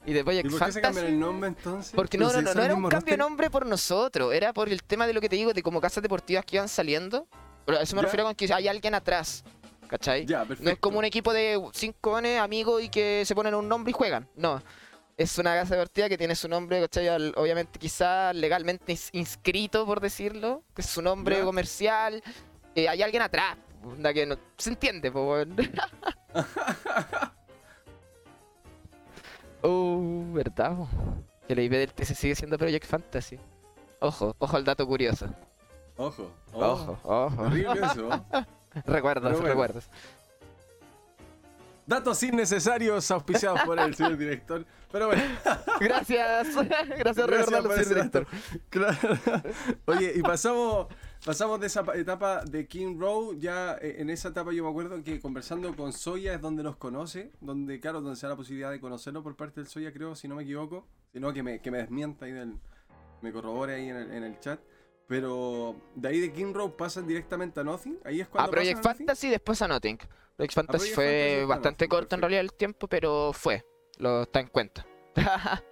Y de ¿Y Project por qué se cambian Fantasy. el nombre entonces? Porque ¿Pero no, no, se no, no el era un cambio de nombre por nosotros, era por el tema de lo que te digo, de como casas deportivas que iban saliendo. Pero a eso me Ya. refiero con que hay alguien atrás, ¿cachai? Ya. No es como un equipo de cinco amigos y que se ponen un nombre y juegan. No. Es una casa deportiva que tiene su nombre, ¿cachai? Obviamente, quizá legalmente ins- inscrito, por decirlo. Que es su nombre comercial. Eh, hay alguien atrás. onda que no, se entiende, po, weón. Uh, ¿verdad? po? Que la IP del TC sigue siendo Project Fantasy. Ojo, ojo al dato curioso. Ojo, Ojo, ojo. Horrible eso. Recuerdos, bueno. recuerdos. Datos innecesarios auspiciados por el señor director. Pero bueno. Gracias. Gracias, ese señor director. Claro. Oye, y pasamos, pasamos de esa pa- etapa de King Row. Ya eh, en esa etapa yo me acuerdo que conversando con Soya es donde nos conoce. Donde, claro, donde se da la posibilidad de conocerlo por parte del Soya, creo, si no me equivoco. Si no, que me, que me desmienta ahí del. Me corrobore ahí en el, en el chat. Pero de ahí de King Row pasan directamente a Nothing. Ahí es cuando. Project pasan a Nothing. Fantasy, después a Nothing. Project Fantasy Project fue Fantasy, a bastante corto en realidad el tiempo, pero fue. Lo está en cuenta.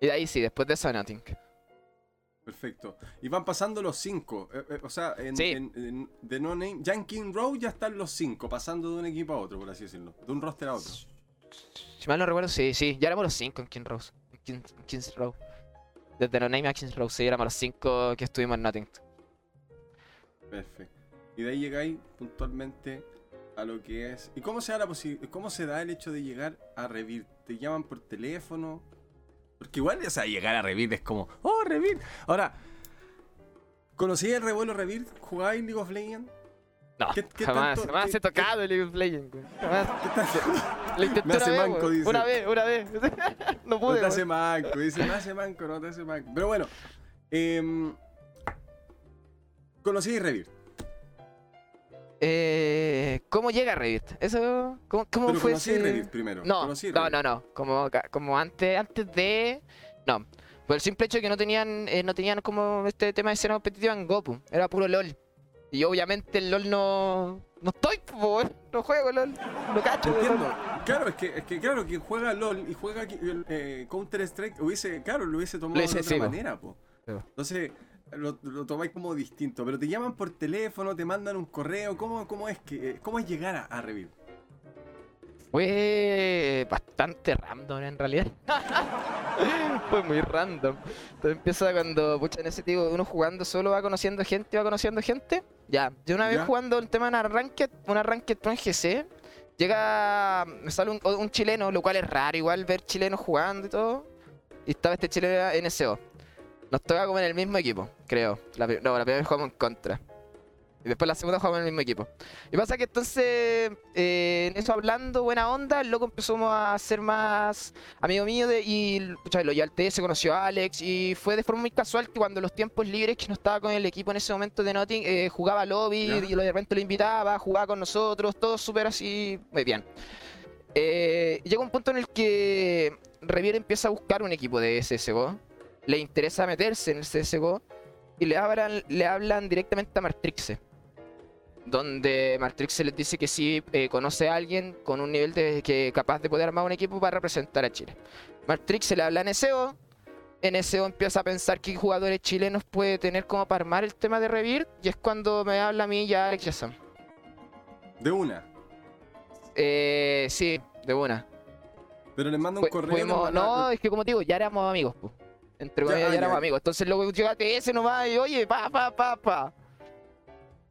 y de ahí sí, después de eso Nothing. Perfecto. Y van pasando los cinco. eh, eh, o sea, en, Sí. en- en- de No Name. Ya en King Row ya están los cinco, pasando de un equipo a otro, por así decirlo. De un roster a otro. Si mal no recuerdo, sí, sí. Ya éramos los 5 en King Rose. En King- Kings Row. Desde No Name a Kings Row, sí, éramos los 5 que estuvimos en Nothing. Perfecto. Y de ahí llegáis puntualmente a lo que es. ¿Y cómo se da la posi- cómo se da el hecho de llegar a Revir? ¿Te llaman por teléfono? Porque igual, o sea, llegar a Revir es como, oh, Revir. Ahora, ¿conocí el revuelo Revir? ¿Jugáis League of Legends? No, ¿Qué- qué jamás, tanto- jamás qué- he tocado el League of Legends, güey. Jamás. Lo intenté Me hace una vez, manco, güey. dice. Una vez, una vez. no No pude, te hace güey. manco, dice, me hace manco, no te hace manco. Pero bueno, em, conocí a Revir. Eh, ¿Cómo llega Revit? Eso, ¿cómo, cómo Pero fue conocí a ese- Revir primero. No, conocí a no, no, no. Como, ca- como antes, antes de. No. Por el simple hecho de que no tenían, eh, no tenían como este tema de escena competitiva en Goku. Era puro LOL. Y obviamente el LOL no. No estoy, po, weón. no juego LOL. No cacho. Entiendo. Claro, es que, es que claro, quien juega LOL y juega eh, Counter Strike hubiese, claro, lo hubiese tomado Lo hubiese- de otra sí, manera, po. Po. Entonces, lo, lo tomáis como distinto. Pero te llaman por teléfono, te mandan un correo. ¿Cómo, cómo es que eh, cómo es llegar a, a Revir? Fue bastante random en realidad. Fue muy random. Todo empieza cuando, pucha, en ese tipo, uno jugando solo va conociendo gente, va conociendo gente. Ya, yo una vez Ya. jugando el tema en una Ranked Pro en GC, llega, me sale un, un chileno, lo cual es raro igual ver chilenos jugando y todo. Y estaba este chileno en NSO. Nos toca como en el mismo equipo, creo. La, no, la primera vez jugamos en contra. Y después la segunda jugamos en el mismo equipo. Y pasa que entonces, eh, en eso hablando, buena onda, el loco empezó a ser más amigo mío de, y pucha, lo ya al TS conoció a Alex y fue de forma muy casual que cuando los tiempos libres que no estaba con el equipo en ese momento de Notting, eh, jugaba lobby y de repente lo invitaba, jugaba con nosotros, todo súper así, muy bien. Eh, llega un punto en el que Revier empieza a buscar un equipo de CSGO, le interesa meterse en el CSGO y le hablan, le hablan directamente a Martrixe donde Martrix les dice que sí eh, conoce a alguien con un nivel de que capaz de poder armar un equipo para representar a Chile. Martrix se le habla a NSO, NSO empieza a pensar qué jugadores chilenos puede tener como para armar el tema de Revir, y es cuando me habla a mí ya Alex Yassam. De una. Eh, sí, de una. Pero les manda un correo. fuimos- no, es que como te digo, ya éramos amigos, po. Entre comillas, ya, ah, éramos amigos. Entonces luego llega TS nomás y oye, pa, pa, pa, pa.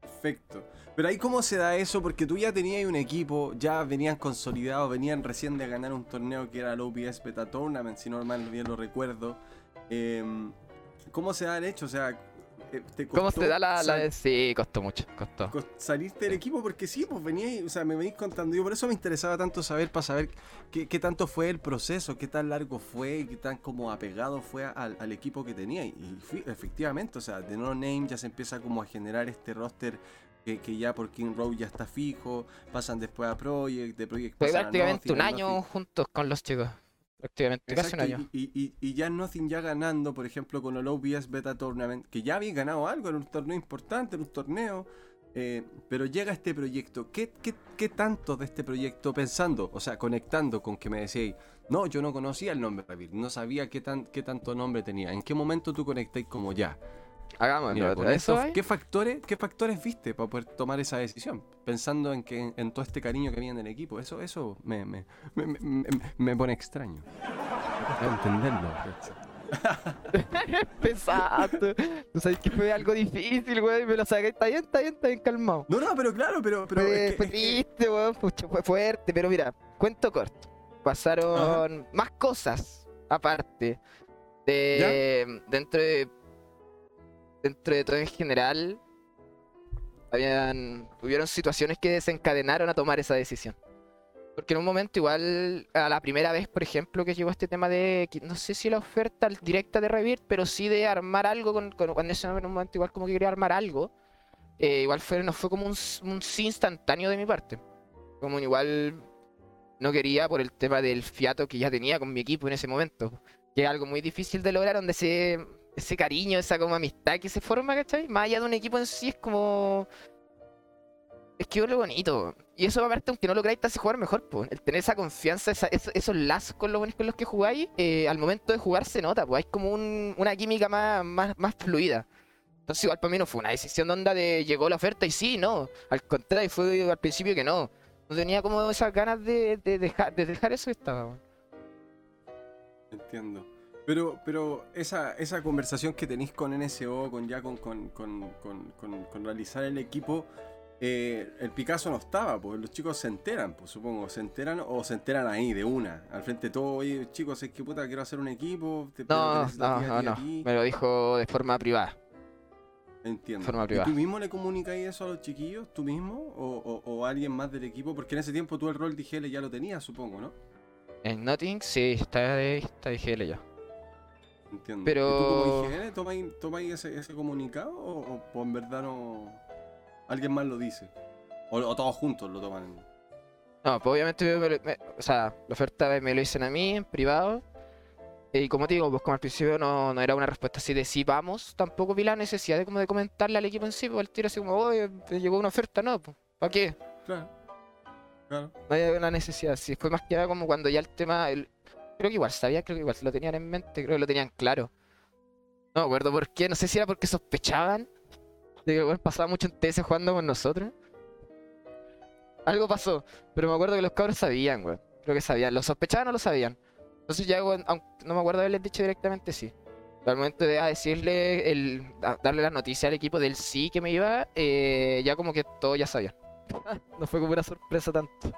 Perfecto. Pero ahí cómo se da eso, porque tú ya tenías un equipo, ya venían consolidados, venían recién de ganar un torneo que era el OPS Beta Tournament, si no mal bien lo recuerdo. Em, ¿Cómo se da el hecho? O sea, eh, te ¿Cómo se da la, de- Sí, costó mucho, costó. salirte del equipo? Porque sí, pues venía, o sea, me venís contando. Yo por eso me interesaba tanto saber, para saber qué, qué tanto fue el proceso, qué tan largo fue, qué tan como apegado fue al, al equipo que tenía. Y, y fui- efectivamente, o sea, de No Name ya se empieza como a generar este roster que, que ya por King Road ya está fijo, pasan después a Project, de Project Fue a prácticamente un Nothing, a año Nothing. juntos con los chicos. Prácticamente, casi un año. y, y, y- y ya Nothing ya ganando, por ejemplo, con el OBS Beta Tournament, que ya había ganado algo en un torneo importante, en un torneo, eh, pero llega este proyecto. ¿Qué, qué, qué tanto de este proyecto pensando, o sea, conectando con que me decíais, no, yo no conocía el nombre Revit, no sabía qué, tan, qué tanto nombre tenía? ¿En qué momento tú conectáis como ya? Hagámoslo. Mira, con ¿eso? ¿qué, factores, ¿Qué factores viste para poder tomar esa decisión? Pensando en que en todo este cariño que había en el equipo. Eso, eso me, me, me, me- pone extraño. No entenderlo. Pesado. Tú sabes que fue algo difícil, güey. Me lo saqué. Está bien, está bien, está bien calmado. No, no, pero claro, pero, pero fue, es que- fue triste, weón. Fue fuerte. Pero mira, cuento corto. Pasaron más cosas aparte. De, dentro de. Dentro de todo en general. Habían. Hubieron situaciones que desencadenaron a tomar esa decisión. Porque en un momento igual, a la primera vez, por ejemplo, que llegó este tema de, no sé si la oferta directa de Revit, pero sí de armar algo, con, con- cuando ese en un momento igual como que quería armar algo, eh, igual fue, no fue como un, sí instantáneo de mi parte. Como igual no quería por el tema del fiato que ya tenía con mi equipo en ese momento, que es algo muy difícil de lograr, donde ese, ese cariño, esa como amistad que se forma, ¿cachai? Más allá de un equipo en sí es como... Es que es lo bonito. Y eso aparte, aunque no lo queráis, te hace jugar mejor, pues. El tener esa confianza, esa- esos, esos lazos con los buenos con los que jugáis, eh, al momento de jugar se nota, pues hay como un- una química más, más, más fluida. Entonces igual para mí no fue una decisión de onda de llegó la oferta y sí, no. Al contrario, fue al principio que no. No tenía como esas ganas de, de dejar, de dejar eso que estaba. Entiendo. Pero, pero esa, esa conversación que tenéis con NSO, con ya con, con, con, con- realizar el equipo, eh, el Picasso no estaba, pues los chicos se enteran, pues supongo, se enteran o se enteran ahí de una, al frente de todo, oye chicos, es que puta, quiero hacer un equipo, te, No, no, no, no. ti". Me lo dijo de forma privada. Entiendo. forma ¿Y privada. tú mismo le comunicáis eso a los chiquillos, tú mismo, o, o- o alguien más del equipo? Porque en ese tiempo tú el rol de IGL ya lo tenías, supongo, ¿no? En Notting, sí, está de, está de GL ya. Entiendo. Pero- ¿Y tú como IGN tomáis, tomáis ese, ese comunicado o, en verdad no... alguien más lo dice? O, o todos juntos lo toman. No, pues obviamente me me- o sea, la oferta me lo dicen a mí en privado. Y como te digo, pues como al principio no, no era una respuesta así de sí vamos, tampoco vi la necesidad de como de comentarle al equipo en sí, pues el tiro así como, oye, llegó una oferta, no, pues, ¿para qué? Claro. Claro. No había una necesidad, sí, fue más que nada como cuando ya el tema, el- creo que igual sabía, creo que igual lo tenían en mente, creo que lo tenían claro. No me acuerdo por qué, no sé si era porque sospechaban de que bueno, pasaba mucho en TS jugando con nosotros. Algo pasó, pero me acuerdo que los cabros sabían, güey. Creo que sabían, lo sospechaban o lo sabían. Entonces ya, no me acuerdo haberles dicho directamente sí. Al momento de ah, decirle, el, darle la noticia al equipo del sí que me iba, eh, ya como que todos ya sabían. no fue como una sorpresa tanto.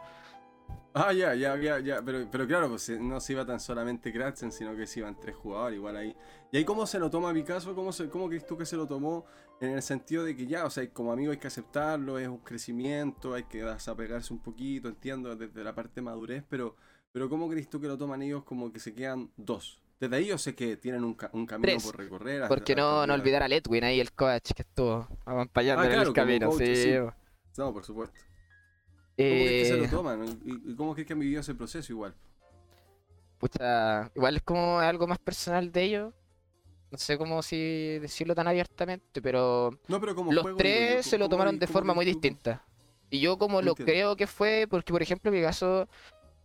Ah, ya, ya, ya, ya. Pero, pero claro, pues eh, no se iba tan solamente Kratzen, sino que se iban tres jugadores igual ahí. ¿Y ahí cómo se lo toma Picasso? ¿Cómo, se, ¿Cómo crees tú que se lo tomó? En el sentido de que ya, o sea, como amigo hay que aceptarlo, es un crecimiento, hay que desapegarse un poquito, entiendo, desde la parte de madurez, pero, pero ¿cómo crees tú que lo toman ellos como que se quedan dos? Desde ahí yo sé que tienen un, ca- un camino Tres, por recorrer. hasta- Porque hasta no, olvidar a Ledwin ahí, el coach que estuvo acompañando Ah, en claro, el como camino. coach, sí, sí. No, por supuesto. ¿Cómo crees que se Eh, lo toman? ¿Y, cómo crees que han vivido ese proceso igual? pucha, igual es como algo más personal de ellos. No sé cómo si decirlo tan abiertamente, pero No, pero como los juego, tres se lo ¿cómo tomaron de forma muy tú? distinta. Y yo como lo creo que fue, porque por ejemplo mi caso,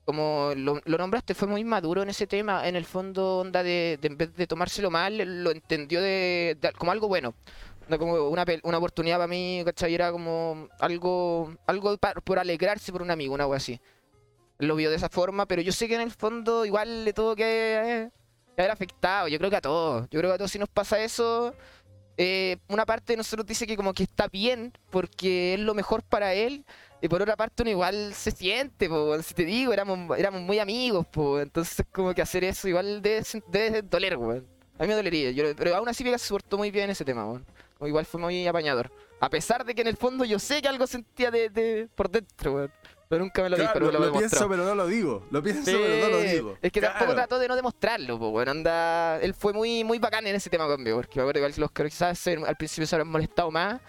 como lo, lo nombraste, fue muy maduro en ese tema, en el fondo onda de, de en vez de tomárselo mal, lo entendió de, de- como algo bueno. Una, una oportunidad para mí, ¿cachai? Era como algo, algo pa- por alegrarse por un amigo, una algo así. Lo vio de esa forma, pero yo sé que en el fondo igual le tuvo que, eh, haber afectado. Yo creo que a todos. Yo creo que a todos si nos pasa eso, eh, una parte de nosotros dice que como que está bien porque es lo mejor para él y por otra parte uno igual se siente, po, si te digo, éramos, éramos muy amigos, po, entonces como que hacer eso igual debe, debe doler, weón. A mí me dolería, yo- pero aún así Vegas se portó muy bien en ese tema, weón. Igual fue muy apañador. A pesar de que en el fondo yo sé que algo sentía de, de por dentro, weón. Pero nunca me lo Claro, pero lo, me lo lo pienso, pero no lo digo. Lo pienso, Sí, pero no lo digo. Es que tampoco trató de no demostrarlo, pues bueno, anda. Él fue muy, muy bacán en ese tema conmigo, porque me acuerdo que los que quizás al principio se habían molestado más.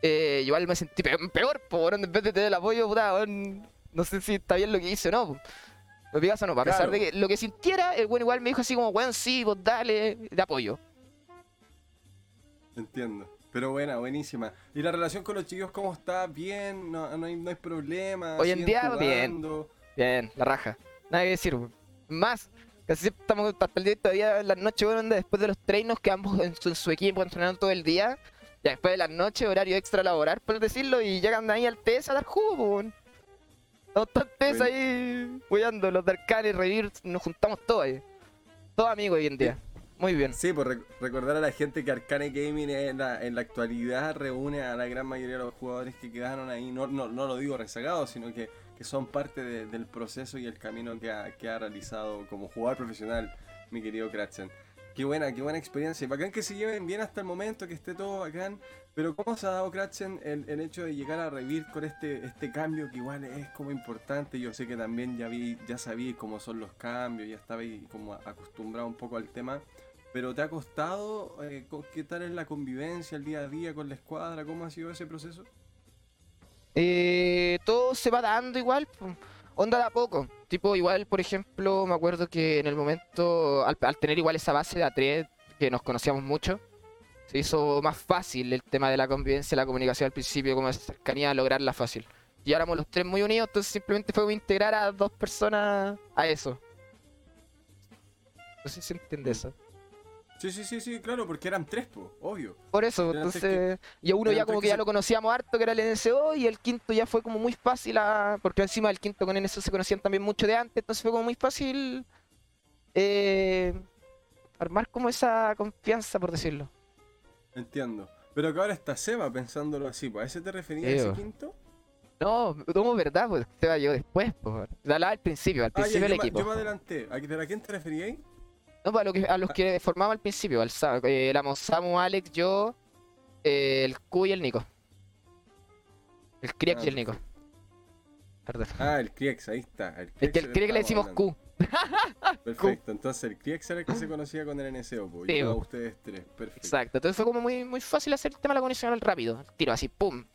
Eh, igual me sentí pe- peor, pues bueno, en vez de tener el apoyo, puta, no sé si está bien lo que hice o no. Lo digas o no, a pesar Claro. de que lo que sintiera, el bueno igual me dijo así como, weón, sí, vos dale, de apoyo. Entiendo. Pero buena, buenísima. ¿Y la relación con los chicos cómo está? ¿Bien? ¿No, no hay, no hay problema? Hoy en ¿Siguen día, bien. jugando? Bien, la raja. Nada que decir. Más, casi siempre estamos hasta el día todavía en las noches, weón, donde después de los treinos que ambos en su, en su equipo entrenando todo el día. Ya después de las noches, horario extra laboral, por decirlo, y llegan ahí al TS a dar jugo, weón. Estamos todos Bueno. ahí, cuidando los de Arcane, Revir, nos juntamos todos ahí. Todos amigos hoy en día. Muy bien. Sí, por rec- recordar a la gente que Arcane Gaming en la, en la actualidad reúne a la gran mayoría de los jugadores que quedaron ahí, no, no, no lo digo rezagados, sino que, que son parte de- del proceso y el camino que ha, que ha realizado como jugador profesional, mi querido Kratzen. Qué buena, qué buena experiencia. Bacán que se lleven bien hasta el momento, que esté todo bacán. Pero ¿cómo se ha dado, Kratzen, el, el hecho de llegar a revivir con este, este cambio que igual es como importante? Yo sé que también ya vi, ya sabía cómo son los cambios, ya estaba ahí como acostumbrado un poco al tema. Pero ¿te ha costado? Eh, ¿Qué tal es la convivencia, el día a día con la escuadra? ¿Cómo ha sido ese proceso? Eh, todo se va dando igual, onda de a poco. Tipo, igual, por ejemplo, me acuerdo que en el momento, al, al tener igual esa base de A3, que nos conocíamos mucho, se hizo más fácil el tema de la convivencia, la comunicación al principio, como esa cercanía, lograrla fácil. Y éramos los tres muy unidos, entonces simplemente fue integrar a dos personas a eso. No sé si se entiende eso. Sí, sí, sí, sí, claro, porque eran tres, po, obvio. Por eso, Eran entonces, y a uno ya como que que ya se- lo conocíamos harto, que era el NSO, y el quinto ya fue como muy fácil, a... porque encima del quinto con NSO se conocían también mucho de antes, entonces fue como muy fácil eh, armar como esa confianza, por decirlo. Entiendo. Pero que ahora está Seba pensándolo así, pues, ¿a ese te referías Sí, ese quinto? No, como verdad, pues va yo después, pues. Dale al principio, al Ah, ya, principio del yo, equipo. yo me adelanté. ¿A, ¿Pero a quién te referíais? No, pues a, lo que- a los que formaba al principio, al eh, éramos Samu, Alex, yo, eh, el Q y el Nico. El Kriak Ah, y el Nico. Perdón. Ah, el Criex, ahí está. El Es que le decimos estábamos Q. hablando. Perfecto, entonces el Criex era el que se conocía con el NSO, pues, Sí, y bo. ustedes tres, perfecto. Exacto, entonces fue como muy, muy fácil hacer el tema de la conexión al rápido. Tiro así, pum.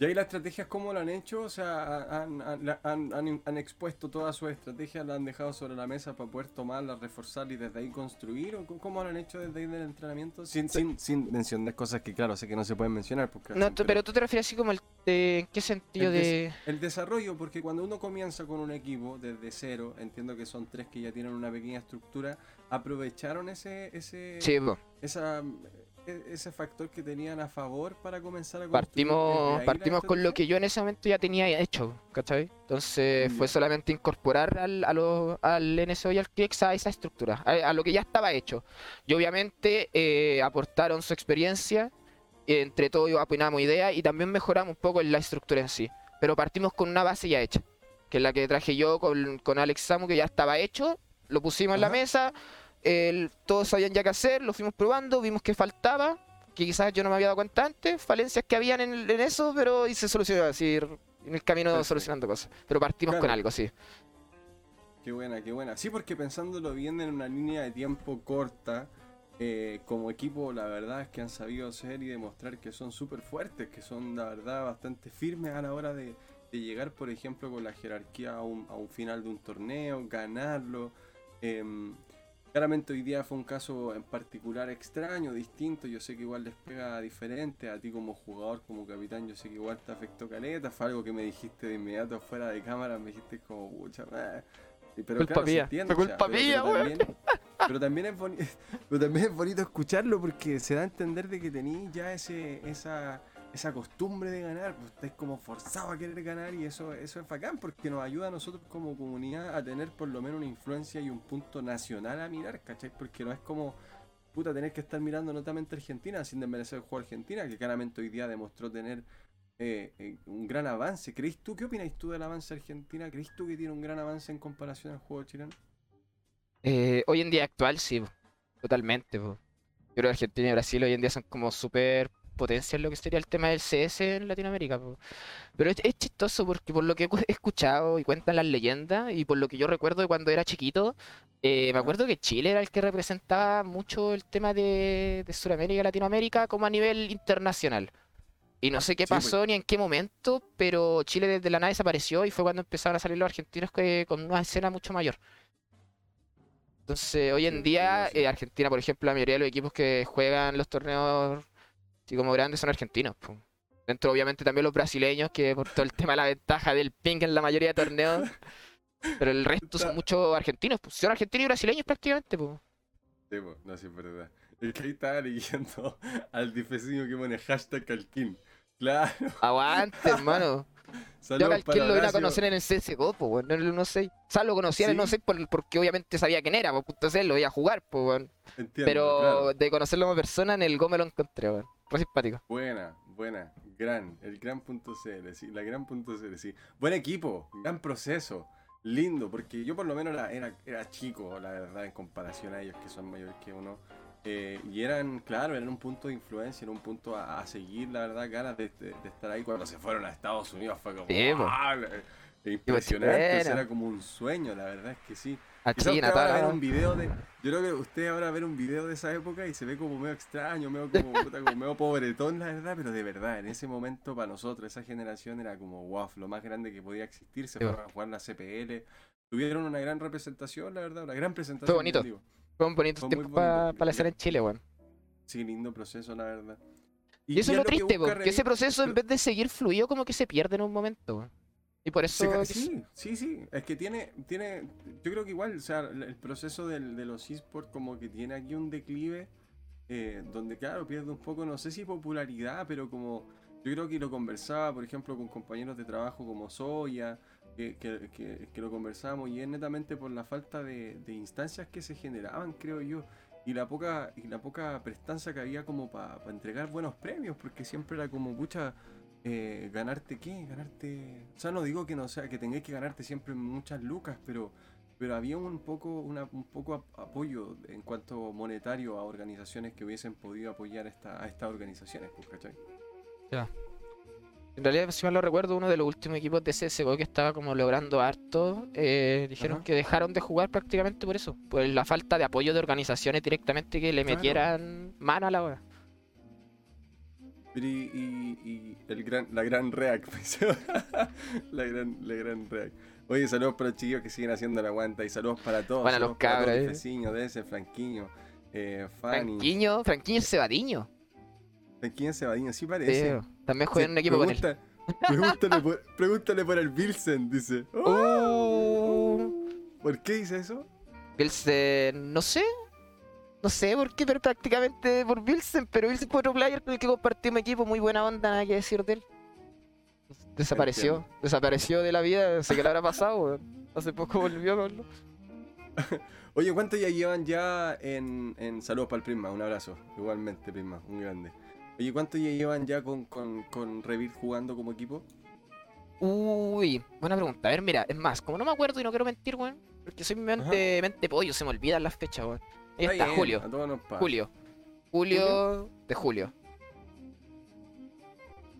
¿Y ahí las estrategias cómo lo han hecho? O sea, han, han, han- expuesto todas sus estrategias, las han dejado sobre la mesa para poder tomarlas, reforzarlas y desde ahí construir? ¿O cómo- lo han hecho desde ahí del entrenamiento? Sin, sin, sin mencionar cosas que, claro, sé que no se pueden mencionar. Porque No, tú- pero tú te refieres así como el de, ¿en qué sentido El de...? El desarrollo, porque cuando uno comienza con un equipo desde cero, entiendo que son tres que ya tienen una pequeña estructura, aprovecharon ese ese Sí, esa, ese factor que tenían a favor para comenzar a construir partimos, partimos con lo que yo en ese momento ya tenía hecho, ¿cachai? Entonces fue solamente incorporar al, a lo- al NSO y al KX a esa estructura, a, a lo que ya estaba hecho. Y obviamente eh, aportaron su experiencia, y entre todos opinamos ideas y también mejoramos un poco en la estructura en sí. Pero partimos con una base ya hecha, que es la que traje yo con, con Alex Samu, que ya estaba hecho, lo pusimos en la mesa, el- todos sabían ya qué hacer, lo fuimos probando, vimos que faltaba, que quizás yo no me había dado cuenta antes, falencias que habían en, en eso, pero y se solucionó así, en el camino Perfecto. solucionando cosas. Pero partimos con Claro. algo, sí. Qué buena, qué buena. Sí, porque pensándolo bien en una línea de tiempo corta, eh, como equipo, la verdad es que han sabido ser y demostrar que son súper fuertes, que son, la verdad, bastante firmes a la hora de, de llegar, por ejemplo, con la jerarquía a un, a un final de un torneo, ganarlo. Em, claramente hoy día fue un caso en particular extraño, distinto. Yo sé que igual les pega diferente. A ti como jugador, como capitán, yo sé que igual te afectó caleta. Fue algo que me dijiste de inmediato fuera de cámara. Me dijiste como, pucha, eh". Pero Culpa claro, se mía, entiende, fue o sea, culpa pero- mía, pero weón. también- Pero también, es boni- pero también es bonito escucharlo porque se da a entender de que tenéis ya ese, esa, esa costumbre de ganar, pues estáis como forzados a querer ganar y eso, eso es bacán porque nos ayuda a nosotros como comunidad a tener por lo menos una influencia y un punto nacional a mirar, ¿cachai? Porque no es como, puta, tener que estar mirando notamente Argentina sin desmerecer el juego Argentina, que claramente hoy día demostró tener eh, eh, un gran avance. ¿Creéis tú, qué opináis tú del avance Argentina? ¿Creéis tú que tiene un gran avance en comparación al juego chileno? Eh, hoy en día actual, sí, totalmente. Yo creo que Argentina y Brasil hoy en día son como súper potencia en lo que sería el tema del CS en Latinoamérica. po. Pero es, es chistoso porque por lo que he escuchado y cuentan las leyendas y por lo que yo recuerdo de cuando era chiquito, eh, me acuerdo que Chile era el que representaba mucho el tema de, de Sudamérica y Latinoamérica como a nivel internacional. Y no sé qué Sí, pues. pasó ni en qué momento, pero Chile desde la nada desapareció y fue cuando empezaron a salir los argentinos que, con una escena mucho mayor. Entonces, hoy en Sí, día, eh, Argentina, por ejemplo, la mayoría de los equipos que juegan los torneos así como grandes son argentinos. po. Dentro, obviamente, también los brasileños, que por todo el tema de la ventaja del ping en la mayoría de torneos. Pero el resto son muchos argentinos. pues, Son argentinos y brasileños prácticamente. pues. Sí, po, no, sí, es verdad. El que ahí estaba leyendo al difecino que pone hashtag Calquín. Claro, Aguante, hermano. Yo a para Calquín lo vine a conocer en el CSGO, pues, weón, en el 1.6. O sea, lo conocía en el Sí. 1.6 por- porque obviamente sabía quién era, pues, punto C, lo veía jugar, pues, weón. Entiendo, Pero claro. de conocerlo como persona, en el Go me lo encontré, weón. Fue simpático. Buena, buena, gran, el gran punto CL, sí, la gran punto CL, sí. Buen equipo, gran proceso, lindo, porque yo por lo menos era, era, era chico, la verdad, en comparación a ellos que son mayores que uno. Eh, y eran, claro, eran un punto de influencia, era un punto a, a seguir, la verdad, ganas de, de- de estar ahí. Cuando se fueron a Estados Unidos fue como... Sí. ¡ah! Eh, Impresionante, eso chilena. era como un sueño, la verdad es que sí. A Quizás China, usted ahora toda ver la- un video de. Yo creo que usted ahora ver un video de esa época y se ve como medio extraño, medio como, como medio pobretón, la verdad, pero de verdad, en ese momento para nosotros, esa generación era como wow, lo más grande que podía existir. Se Sí, fueron a jugar la CPL. Tuvieron una gran representación, la verdad, una gran presentación. Fue bonito. Fue tiempos bonito. para la escena en Chile, weón. Sí, lindo proceso, la verdad. Y, eso es lo triste, porque ese Revit- proceso en vez de seguir fluido, como que se pierde en un momento, weón. Y por eso... sí, sí, sí. Es que tiene, tiene, yo creo que igual, o sea, el el proceso del- de los esports como que tiene aquí un declive, eh, donde claro, pierde un poco, no sé si popularidad, pero como, yo creo que lo conversaba, por ejemplo, con compañeros de trabajo como Soya, que, que, que- que lo conversábamos y es netamente por la falta de, de instancias que se generaban, creo yo. Y la poca, y la poca prestancia que había como para entregar buenos premios, porque siempre era como mucha eh, ganarte qué, ganarte. O sea, no digo que no sea, que tengáis que ganarte siempre muchas lucas, pero, pero había un poco, una, un poco ap- apoyo en cuanto monetario a organizaciones que hubiesen podido apoyar esta, a estas organizaciones, pues, ¿cachai? En realidad, si mal lo recuerdo, uno de los últimos equipos de CSGO que estaba como logrando harto, eh, dijeron Ajá. que dejaron de jugar prácticamente por eso, por la falta de apoyo de organizaciones directamente que le Claro. metieran mano a la hora. Y, y- y el gran, la gran Reac, pues, la gran, la gran Reac. Oye, saludos para los chiquillos que siguen haciendo la aguanta y saludos para todos. Bueno, saludos los para todos, cabros, eh. Veciño, DS, Franquiño, eh, Fanny. Franquiño, Franquiño Cebadiño. Franquiño Cebadino, sí Sí, parece. También Sí, juega en un equipo con él. Pregúntale por, pregúntale por el Bilsen, dice. Oh, Uh, ¿Por qué dice eso? Bilsen, no sé. No sé por qué, pero prácticamente por Bilsen. Pero Bilsen fue otro player con el que compartimos equipo. Muy buena onda, nada que decir de él. Desapareció. Entiendo. Desapareció de la vida. No sé qué le habrá pasado, weón. Hace poco volvió a verlo. Oye, ¿cuánto ya llevan ya en, en Saludos para el Prisma? Un abrazo. Igualmente, Prisma, muy grande. Oye, ¿cuánto ya llevan ya con, con, con Revit jugando como equipo? Uy, buena pregunta. A ver, mira, es más, como no me acuerdo y no quiero mentir, weón. Porque soy mente, mente pollo, se me olvidan las fechas, weón. Ahí está, bien, julio. Julio. Julio de julio.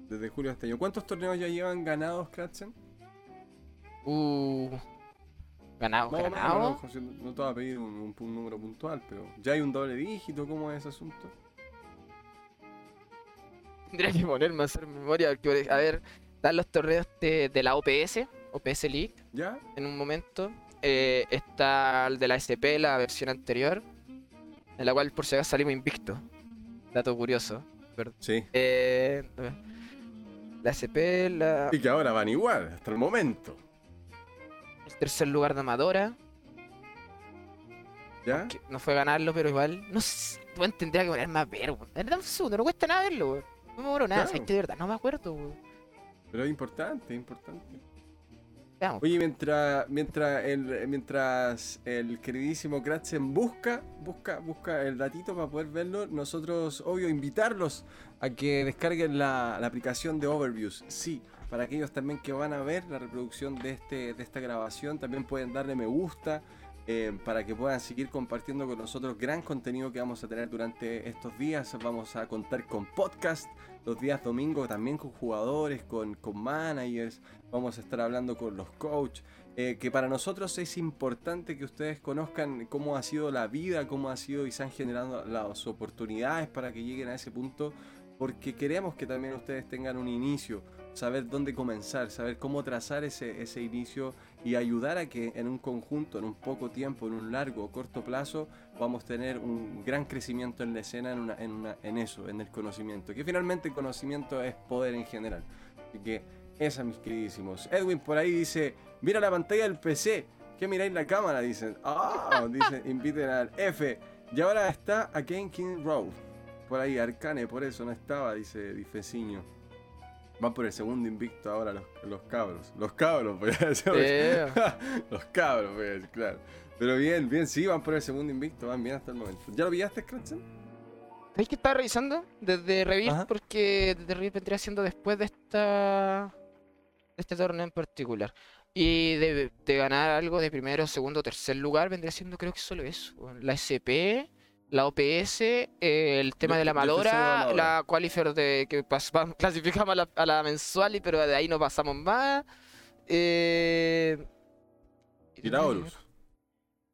Desde julio hasta año. ¿Cuántos torneos ya llevan ganados, Kratzen? Uh. Ganado, Más o menos, ganado. no, José, no te voy a pedir un, un- un número puntual, pero ya hay un doble dígito, ¿cómo es ese asunto? Tendría que ponerme a hacer memoria. porque, a ver, están los torneos de, de la OPS, OPS League, ¿Ya? en un momento. Eh, está el de la SP, la versión anterior, en la cual por si acaso salimos invicto. Dato curioso. Sí. Eh, la SP, la, Y que ahora van igual, hasta el momento. el tercer lugar de Amadora, ¿Ya? no fue ganarlo, pero igual, no sé, weón, tendría que ponerme a ver, weón. Un segundo, no cuesta nada verlo, weón. No me muero nada, Claro. es que de verdad, no me acuerdo. Pero es importante, es importante. Veamos. Oye, mientras, mientras, el, mientras el queridísimo Kratzen busca, busca, busca el datito para poder verlo, nosotros, obvio, invitarlos a que descarguen la, la aplicación de Overviews. Sí, para aquellos también que van a ver la reproducción de, este, de esta grabación, también pueden darle me gusta. Eh, para que puedan seguir compartiendo con nosotros gran contenido que vamos a tener durante estos días. Vamos a contar con podcast los días domingo, también con jugadores, con, con managers. Vamos a estar hablando con los coaches. Eh, que para nosotros es importante que ustedes conozcan cómo ha sido la vida, cómo ha sido y se han generado las oportunidades para que lleguen a ese punto, porque queremos que también ustedes tengan un inicio, saber dónde comenzar, saber cómo trazar ese, ese inicio y ayudar a que en un conjunto, en un poco tiempo, en un largo o corto plazo, vamos a tener un gran crecimiento en la escena, en, en, en eso, en el conocimiento, que finalmente el conocimiento es poder en general. Así que esa, mis queridísimos. Edwin por ahí dice, mira la pantalla del PC. ¿Qué miráis la cámara? Dicen. Ah, dicen, inviten al F. Y ahora está a King Road. Por ahí, Arcane, por eso no estaba, dice Difeciño. Van por el segundo invicto ahora los, los cabros. Los cabros, voy a decir. los cabros, voy a decir, claro. Pero bien, bien, sí, van por el segundo invicto, van bien hasta el momento. ¿Ya lo pillaste, Scratchen? ¿Sabéis que estaba revisando desde Revir? Porque desde Revir vendría siendo después de esta este torneo en particular. Y de, ganar algo de primero, segundo, tercer lugar, vendría siendo creo que solo eso. La SP, la OPS, el tema de la Malora, la Qualifier de que clasificamos a la, mensual, y, pero de ahí no pasamos más. Eh, y la Horus.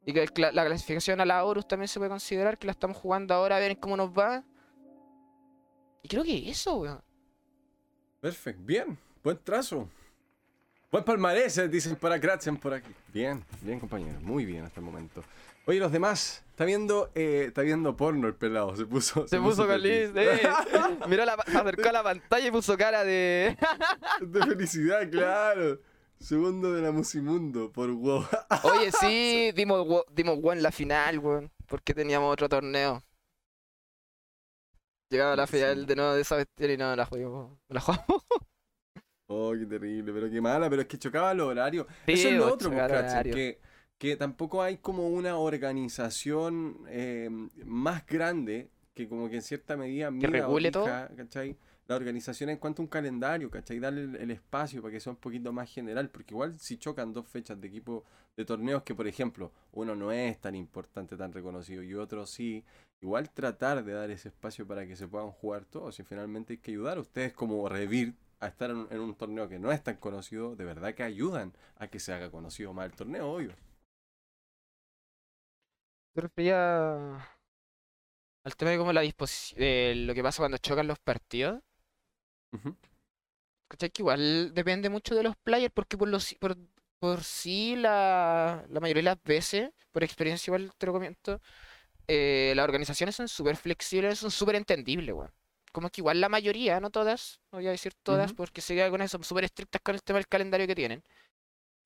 Y que la, clasificación a la Horus también se puede considerar que la estamos jugando ahora a ver cómo nos va. Y creo que eso, weón. Perfecto, bien, buen trazo. Buen palmarés, eh, dicen para Gracias por aquí. Bien, bien, compañero. Muy bien hasta el momento. Oye, los demás, está viendo, eh, está viendo porno el pelado. Se puso. Se, puso, feliz. Eh. Miró la, acercó a la pantalla y puso cara de. de felicidad, claro. Segundo de la Musimundo por WoW. Oye, sí, dimos, dimos WoW en la final, weón. Porque teníamos otro torneo. Llegaba la final de nuevo de esa bestia y no la jugamos. La jugamos. Oh, qué terrible, pero qué mala, pero es que chocaba los horarios. Eso es lo otro, pues, que, que tampoco hay como una organización eh, más grande que como que en cierta medida que regule todo. ¿cachai? La organización en cuanto a un calendario, ¿cachai? Darle el, espacio para que sea un poquito más general, porque igual si chocan dos fechas de equipo de torneos que, por ejemplo, uno no es tan importante, tan reconocido y otro sí, igual tratar de dar ese espacio para que se puedan jugar todos y finalmente hay que ayudar a ustedes como Revir a estar en, un torneo que no es tan conocido, de verdad que ayudan a que se haga conocido más el torneo, obvio. Refería al tema de cómo la disposición, de lo que pasa cuando chocan los partidos. Que igual depende mucho de los players, porque por los por, por sí la, la mayoría de las veces, por experiencia igual te lo comento, eh, las organizaciones son súper flexibles, son súper entendibles, weón como que igual la mayoría, no todas, no voy a decir todas, porque sé que algunas son súper estrictas con el tema del calendario que tienen.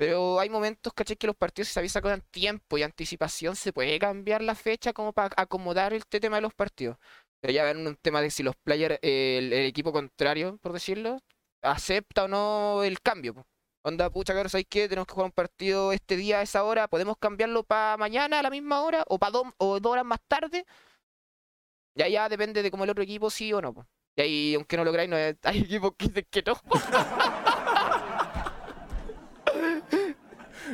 Pero hay momentos, ¿cachai? Que los partidos se avisa con tiempo y anticipación, se puede cambiar la fecha como para acomodar el tema de los partidos. Ya ven un tema de si los players, el, equipo contrario, por decirlo, acepta o no el cambio. Onda, pucha, cabrón, ¿sabes qué? Tenemos que jugar un partido este día a esa hora. ¿Podemos cambiarlo para mañana a la misma hora? ¿O para dos, o horas más tarde? Ya ya depende de cómo el otro equipo sí o no. Y ahí, aunque no lo creáis, no hay equipos que dicen que no.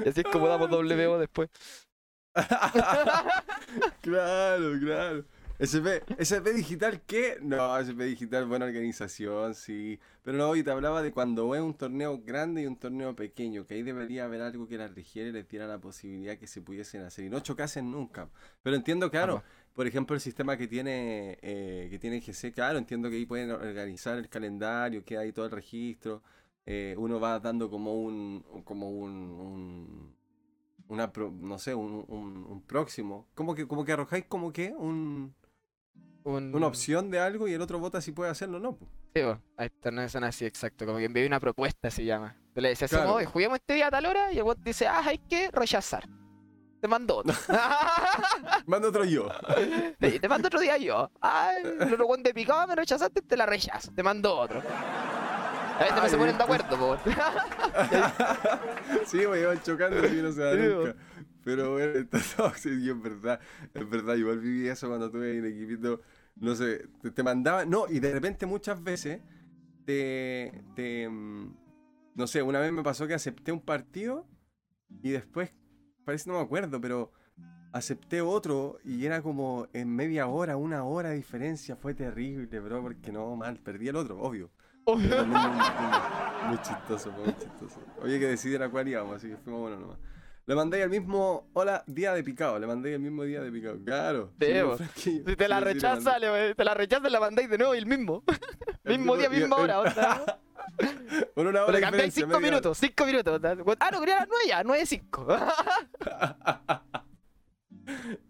y así es como damos W después. claro, claro. SP, SP Digital, ¿qué? No, SP Digital, buena organización, sí. Pero no, hoy te hablaba de cuando es un torneo grande y un torneo pequeño, que ahí debería haber algo que la regiere y les diera la posibilidad que se pudiesen hacer. Y no chocasen nunca. Pero entiendo, claro, por ejemplo, el sistema que tiene eh, que tiene GC, claro, entiendo que ahí pueden organizar el calendario, que hay todo el registro. Eh, uno va dando como un como un, una no sé, un, un, próximo. Como que como que arrojáis como que un, una opción de algo y el otro vota si puede hacerlo o no. Sí, ahí está, no son así, exacto. Como que envié una propuesta, se llama. le decía, claro. juguemos este día a tal hora y el bot dice, ah, hay que rechazar. Te mando otro. mando otro yo. te mando otro día yo. Ay, el otro de picado me rechazaste, te la rechazo. Te mando otro. A veces no se ponen de acuerdo, po. sí, me iban chocando y no se da nunca. Pero bueno, esto sí, es verdad. Es verdad, igual viví eso cuando tuve un equipito. No sé, te, te mandaban. No, y de repente muchas veces te, te. Mm, no sé, una vez me pasó que acepté un partido y después parece no me acuerdo, pero acepté otro y era como en media hora, una hora de diferencia. Fue terrible, bro, porque no, mal, perdí el otro, obvio. Muy, chistoso, muy chistoso. Oye, que decidir a cuál íbamos, así que fuimos bueno nomás. Le mandé el mismo, hola, día de picado, le mandé el mismo día de picado, claro. Sí, Sí, bo. Frankie, Si te la sí, le rechaza, le- te la rechaza, la mandáis de nuevo y el mismo. El mismo día, misma hora. otra. Por una hora de cambiáis diferencia, 5 media hora. minutos, 5 minutos. Ah, no, quería las 9 ya, 9 5.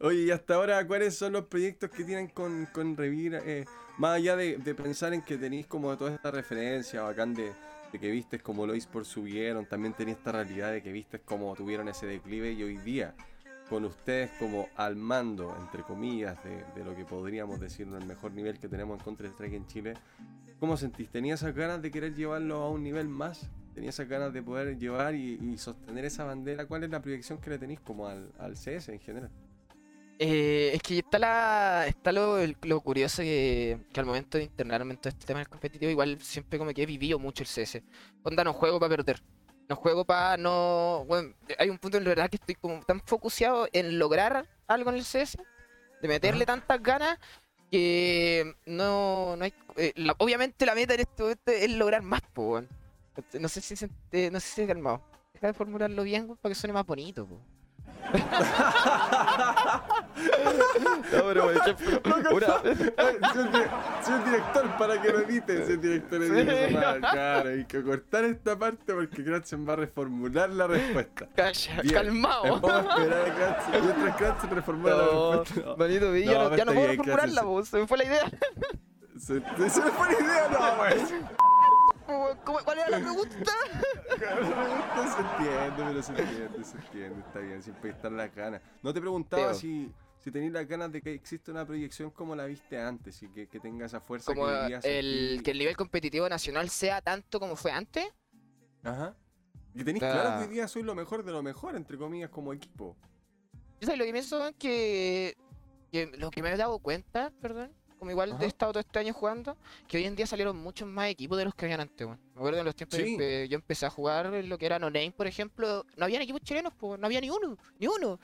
Oye, y hasta ahora, ¿cuáles son los proyectos que tienen con, con Revir? Eh, más allá de, de pensar en que tenéis como toda esta referencia bacán de, de que vistes como los esports subieron, también tenéis esta realidad de que vistes como tuvieron ese declive y hoy día, con ustedes como al mando, entre comillas, de, de lo que podríamos decir el mejor nivel que tenemos en Counter-Strike en Chile, ¿cómo sentís? ¿Tenías esas ganas de querer llevarlo a un nivel más? ¿Tenías esas ganas de poder llevar y, y sostener esa bandera? ¿Cuál es la proyección que le tenéis como al, al CS en general? Eh, es que está la está lo, lo curioso que, que al momento de internarme en todo este tema del competitivo, igual siempre como que he vivido mucho el CS. Onda, no juego para perder. No juego para no. Bueno, hay un punto en la verdad que estoy como tan focuseado en lograr algo en el CS, de meterle tantas ganas, que no, no hay. eh, la- obviamente la meta en este momento es lograr más, po. No sé si se, eh, no sé si calmado. Deja de formularlo bien, para que suene más bonito, po. No, pero, una- Eh, soy, un director para que lo edite. Soy un director Sí. edite madre. Claro, hay que cortar esta parte porque Kratzen va a reformular la respuesta. Calla, Bien. calmado. Vamos a esperar a Kratzen. Mientras Kratzen reformula la No, respuesta. No. manito, ya No, no, pero ya no puedo reformularla, se me fue la idea. Se, se me fue la idea, no, pues. ¿Cómo- ¿Cuál era la pregunta? No se entiende, pero se entiende, se entiende. Está bien, siempre están las ganas. No te preguntaba Teo. si, si tenías las ganas de que existe una proyección como la viste antes y que, que tenga esa fuerza Como que el, que el nivel competitivo nacional sea tanto como fue antes. Ajá. Y tenéis claro que hoy día soy lo mejor de lo mejor, entre comillas, como equipo. Yo sé, lo que pienso es que, que lo que me he dado cuenta, perdón, como igual Ajá. he estado todo este año jugando, que hoy en día salieron muchos más equipos de los que habían antes, weón. Me acuerdo en los tiempos Sí. que yo empecé a jugar en lo que era No Name, por ejemplo, no habían equipos chilenos, pues, no había ni uno, ni uno.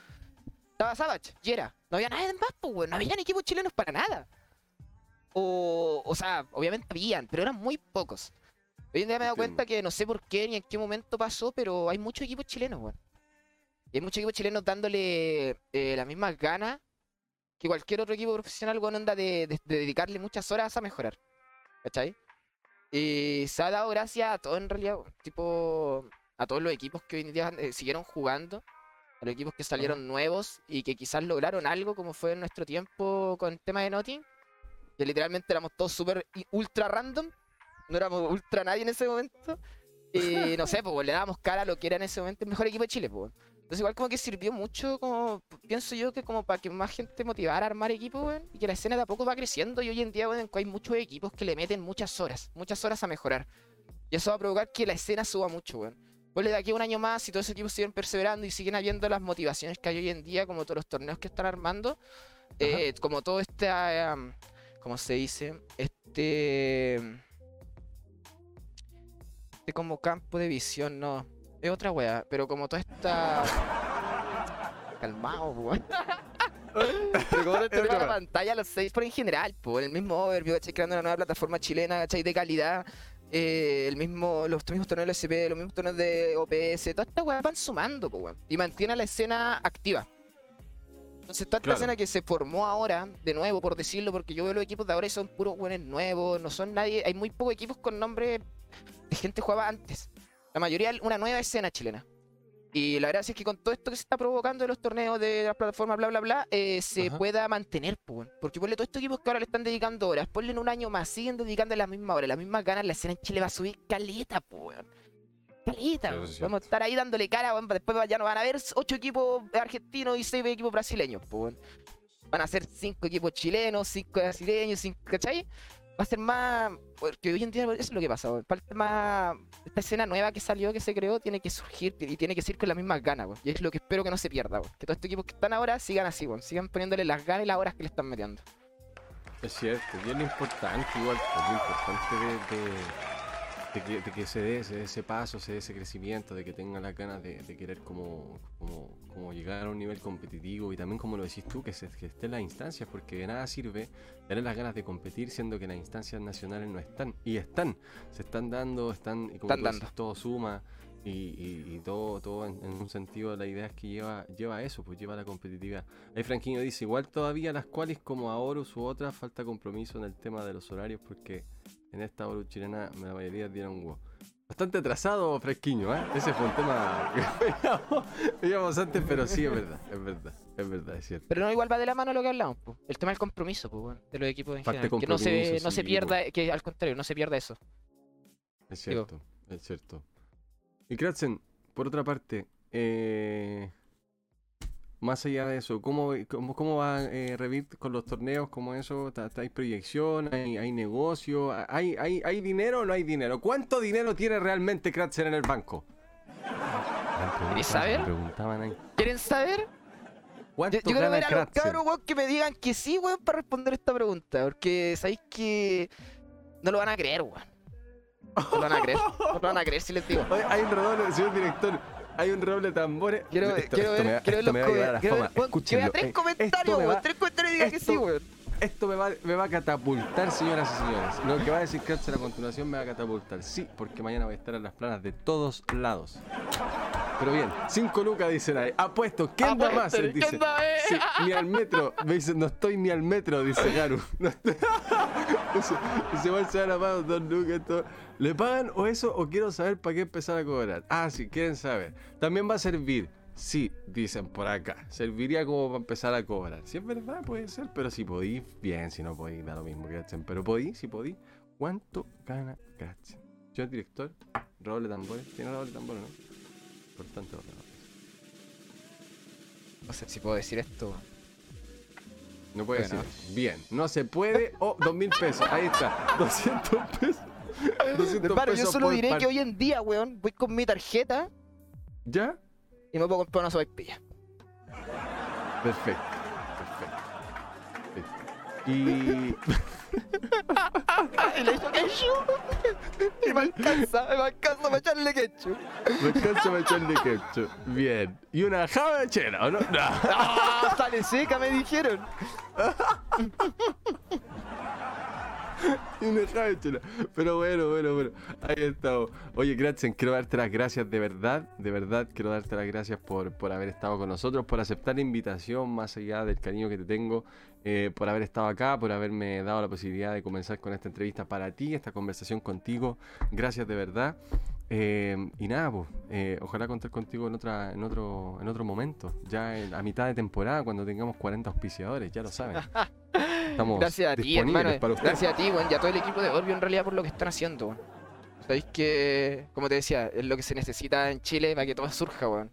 Estaba Savage, Yera, no había nada más, pues, weón, no habían equipos chilenos para nada. O, o sea, obviamente habían, pero eran muy pocos. Hoy en día me he dado cuenta que no sé por qué ni en qué momento pasó, pero hay muchos equipos chilenos, weón. Y hay muchos equipos chilenos dándole eh, las mismas ganas que cualquier otro equipo profesional con onda de, de- de dedicarle muchas horas a mejorar. ¿Cachai? Y se ha dado gracias a todo en realidad, tipo a todos los equipos que hoy en día eh, siguieron jugando, a los equipos que salieron nuevos y que quizás lograron algo como fue en nuestro tiempo con el tema de Notting, que literalmente éramos todos súper ultra random, no éramos ultra nadie en ese momento. Y no sé, pues le dábamos cara a lo que era en ese momento el mejor equipo de Chile, pues. Entonces igual como que sirvió mucho, como pienso yo que como para que más gente motivara a armar equipos, weón, y que la escena de a poco va creciendo y hoy en día, weón, hay muchos equipos que le meten muchas horas, muchas horas a mejorar. Y eso va a provocar que la escena suba mucho, weón. Ponle de aquí a un año más, si todos esos equipos siguen perseverando y siguen habiendo las motivaciones que hay hoy en día, como todos los torneos que están armando, eh, como todo este, um, ¿cómo se dice? Este... Este como campo de visión, no. Es otra wea, pero como toda esta... Calmado, weón. Pero como la pantalla, los seis por en general, po, el mismo overview, ¿cachai? Creando una nueva plataforma chilena, ¿cachai? De calidad. eh, el mismo, los mismos torneos de SP, los mismos torneos de OPS, todas estas weas van sumando, po, weón. Y mantiene la escena activa. Entonces, toda esta Claro. escena que se formó ahora, de nuevo, por decirlo, porque yo veo los equipos de ahora y son puros buenos nuevos, no son nadie, hay muy pocos equipos con nombre de gente que jugaba antes. La mayoría una nueva escena chilena. Y la verdad es que con todo esto que se está provocando de los torneos de las plataformas, bla, bla, bla, eh, se Ajá. pueda mantener, pues. Porque ponle todos estos equipos que ahora le están dedicando horas, ponle en un año más, siguen dedicando las mismas horas, las mismas ganas, la escena en Chile va a subir caleta, pues. Caleta, es Vamos a estar ahí dándole cara, después ya no van a haber ocho equipos argentinos y seis equipos brasileños, pues. Van a ser cinco equipos chilenos, cinco brasileños, cinco, ¿cachai? Va a ser más. Porque hoy en día eso es lo que pasa, weón. Más. Esta escena nueva que salió, que se creó, tiene que surgir y tiene que ser con las mismas ganas, weón. Y es lo que espero que no se pierda, weón. Que todos estos equipos que están ahora sigan así, weón. Sigan poniéndole las ganas y las horas que le están metiendo. Es cierto, y es lo importante igual, pues, lo importante de, de que, de que se, dé, se dé ese paso, se dé ese crecimiento, de que tenga las ganas de, de querer como, como, como llegar a un nivel competitivo y también como lo decís tú, que, se, que esté en las instancias, porque de nada sirve tener las ganas de competir siendo que las instancias nacionales no están. Y están, se están dando, están, y como Están decís, todo suma. Y, y- y todo, todo en, en un sentido, la idea es que lleva, lleva a eso, pues lleva a la competitividad. Ahí Franquinho dice, igual todavía las cuales como a Horus u otras falta compromiso en el tema de los horarios porque en esta Horus chilena la mayoría dieron go. Bastante atrasado Fresquiño, ¿eh? Ese fue un tema que veíamos, antes, pero sí, es verdad, es verdad, es verdad, es cierto. Pero no igual va de la mano lo que hablamos, po. el tema del compromiso po, de los equipos en de general. Que no se, no se pierda, que al contrario, no se pierda eso. Es Digo. cierto, es cierto. Y Kratzen, por otra parte, eh, más allá de eso, ¿cómo, cómo, cómo va eh, Revit con los torneos? ¿Cómo eso? ¿Ta- ta- ¿Hay proyección? ¿Hay, hay negocio? ¿Hay, hay, ¿Hay dinero o no hay dinero? ¿Cuánto dinero tiene realmente Kratzen en el banco? ¿Querés saber? me Preguntaban ahí. ¿Quieren saber? Yo, ¿Cuánto yo quiero gana ver a los cabros, weón, que me digan que sí, weón, para responder esta pregunta. Porque sabéis que no lo van a creer, weón. No lo van a creer. No lo van a creer si les digo. Hay un redoble, señor director. Hay un redoble de tambores. Quiero, Esto- quiero esto ver, me quiero ver esto los me va a. Quiero ver, Escúchenlo, vea tres comentarios, weón. Tres comentarios y diga que sí, weón. Esto me va, me va a catapultar, señoras y señores. Lo que va a decir Kratzer a continuación me va a catapultar. Sí, porque mañana voy a estar en las planas de todos lados. Pero bien, 5 lucas dicen ahí. Apuesto, ¿quién da más? Dice. Sí, ni al metro. Me dice, no estoy ni al metro, dice Garu. No estoy- Se van a pagar dos lucas. esto. ¿Le pagan o eso o quiero saber para qué empezar a cobrar? Ah, sí, quieren saber. También va a servir. Sí, dicen por acá. Serviría como para empezar a cobrar. Si es verdad, puede ser, pero si podí, bien. Si no podí, da lo mismo, Kratzen. Pero podí, si podí. ¿Cuánto gana Kratzen? Yo, director, roble tambores. ¿Tiene roble tambores, no? Importante los redobles. No sé si puedo decir esto. No puede decir. Bien, no se puede. O dos mil pesos. Ahí está. 200 pesos. 200 Hermano, yo solo por diré par- que hoy en día, weón, voy con mi tarjeta ¿Ya? y me puedo comprar una sopaipilla. Perfecto. Y. y le echo ketchup. y me alcanza, me alcanza para echarle ketchup. Me alcanza para echarle ketchup. Bien. Y una java chela, ¿o no? No. ¡Ah! Sale seca, me dijeron. Chela. Pero bueno, bueno, bueno. Ahí estamos. Oye, Kratzen, quiero darte las gracias de verdad. De verdad, quiero darte las gracias por, por haber estado con nosotros, por aceptar la invitación, más allá del cariño que te tengo, eh, por haber estado acá, por haberme dado la posibilidad de comenzar con esta entrevista para ti, esta conversación contigo. Gracias de verdad. Eh, y nada, pues, eh, ojalá contar contigo en, otra, en, otro, en otro momento, ya en- a mitad de temporada, cuando tengamos 40 auspiciadores, ya lo saben. Estamos Gracias a ti, hermano. para. Gracias a ti, weón, y a todo el equipo de Orbio en realidad por lo que están haciendo, weón. Sabéis que, como te decía, es lo que se necesita en Chile para que todo surja, weón.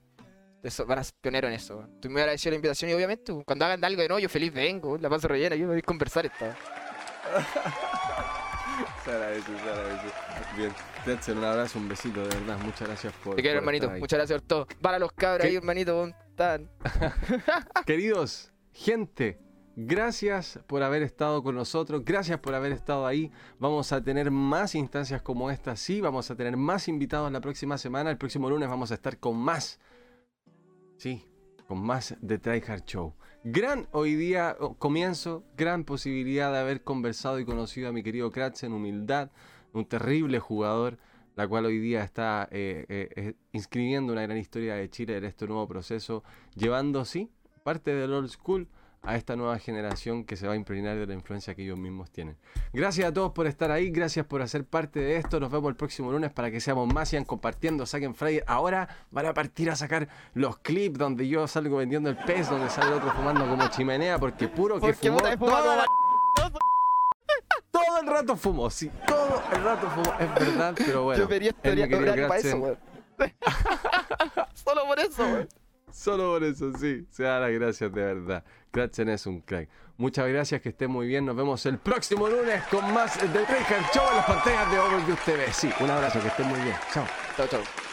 Eso, van a ser pioneros en eso, weón. Estoy muy agradecido de la invitación y obviamente, cuando hagan algo de no, yo feliz vengo, la paso rellena, yo voy a conversar esta. Se agradece, se agradece. Bien, Tetzel, un abrazo, un besito, de verdad. Muchas gracias por. Te quiero, por hermanito. estar ahí. Muchas gracias por todo. Para los cabros ¿Qué? ahí, hermanito, tan. Queridos, gente, gracias por haber estado con nosotros, gracias por haber estado ahí. Vamos a tener más instancias como esta, sí, vamos a tener más invitados la próxima semana. El próximo lunes vamos a estar con más, sí, con más de Tryhard Show. Gran hoy día comienzo, gran posibilidad de haber conversado y conocido a mi querido Kratzen, humildad, un terrible jugador, la cual hoy día está eh, eh, inscribiendo una gran historia de Chile en este nuevo proceso, llevando, sí, parte del old school a esta nueva generación que se va a impregnar de la influencia que ellos mismos tienen. Gracias a todos por estar ahí, gracias por hacer parte de esto. Nos vemos el próximo lunes para que seamos más, sigan compartiendo, saquen flyer. Ahora van a partir a sacar los clips donde yo salgo vendiendo el pez, donde sale el otro fumando como chimenea, porque puro que fumó como la- todo el rato fumó, sí, todo el rato fumó, es verdad, pero bueno. Yo vería horario para eso, weón. Solo por eso, weón. Solo por eso, sí. Se da las gracias de verdad. Kratzen es un crack. Muchas gracias, que estén muy bien. Nos vemos el próximo lunes con más de Treyhard Show en las pantallas de Overview TV. Sí, un abrazo, que estén muy bien. Chao. Chao, chao.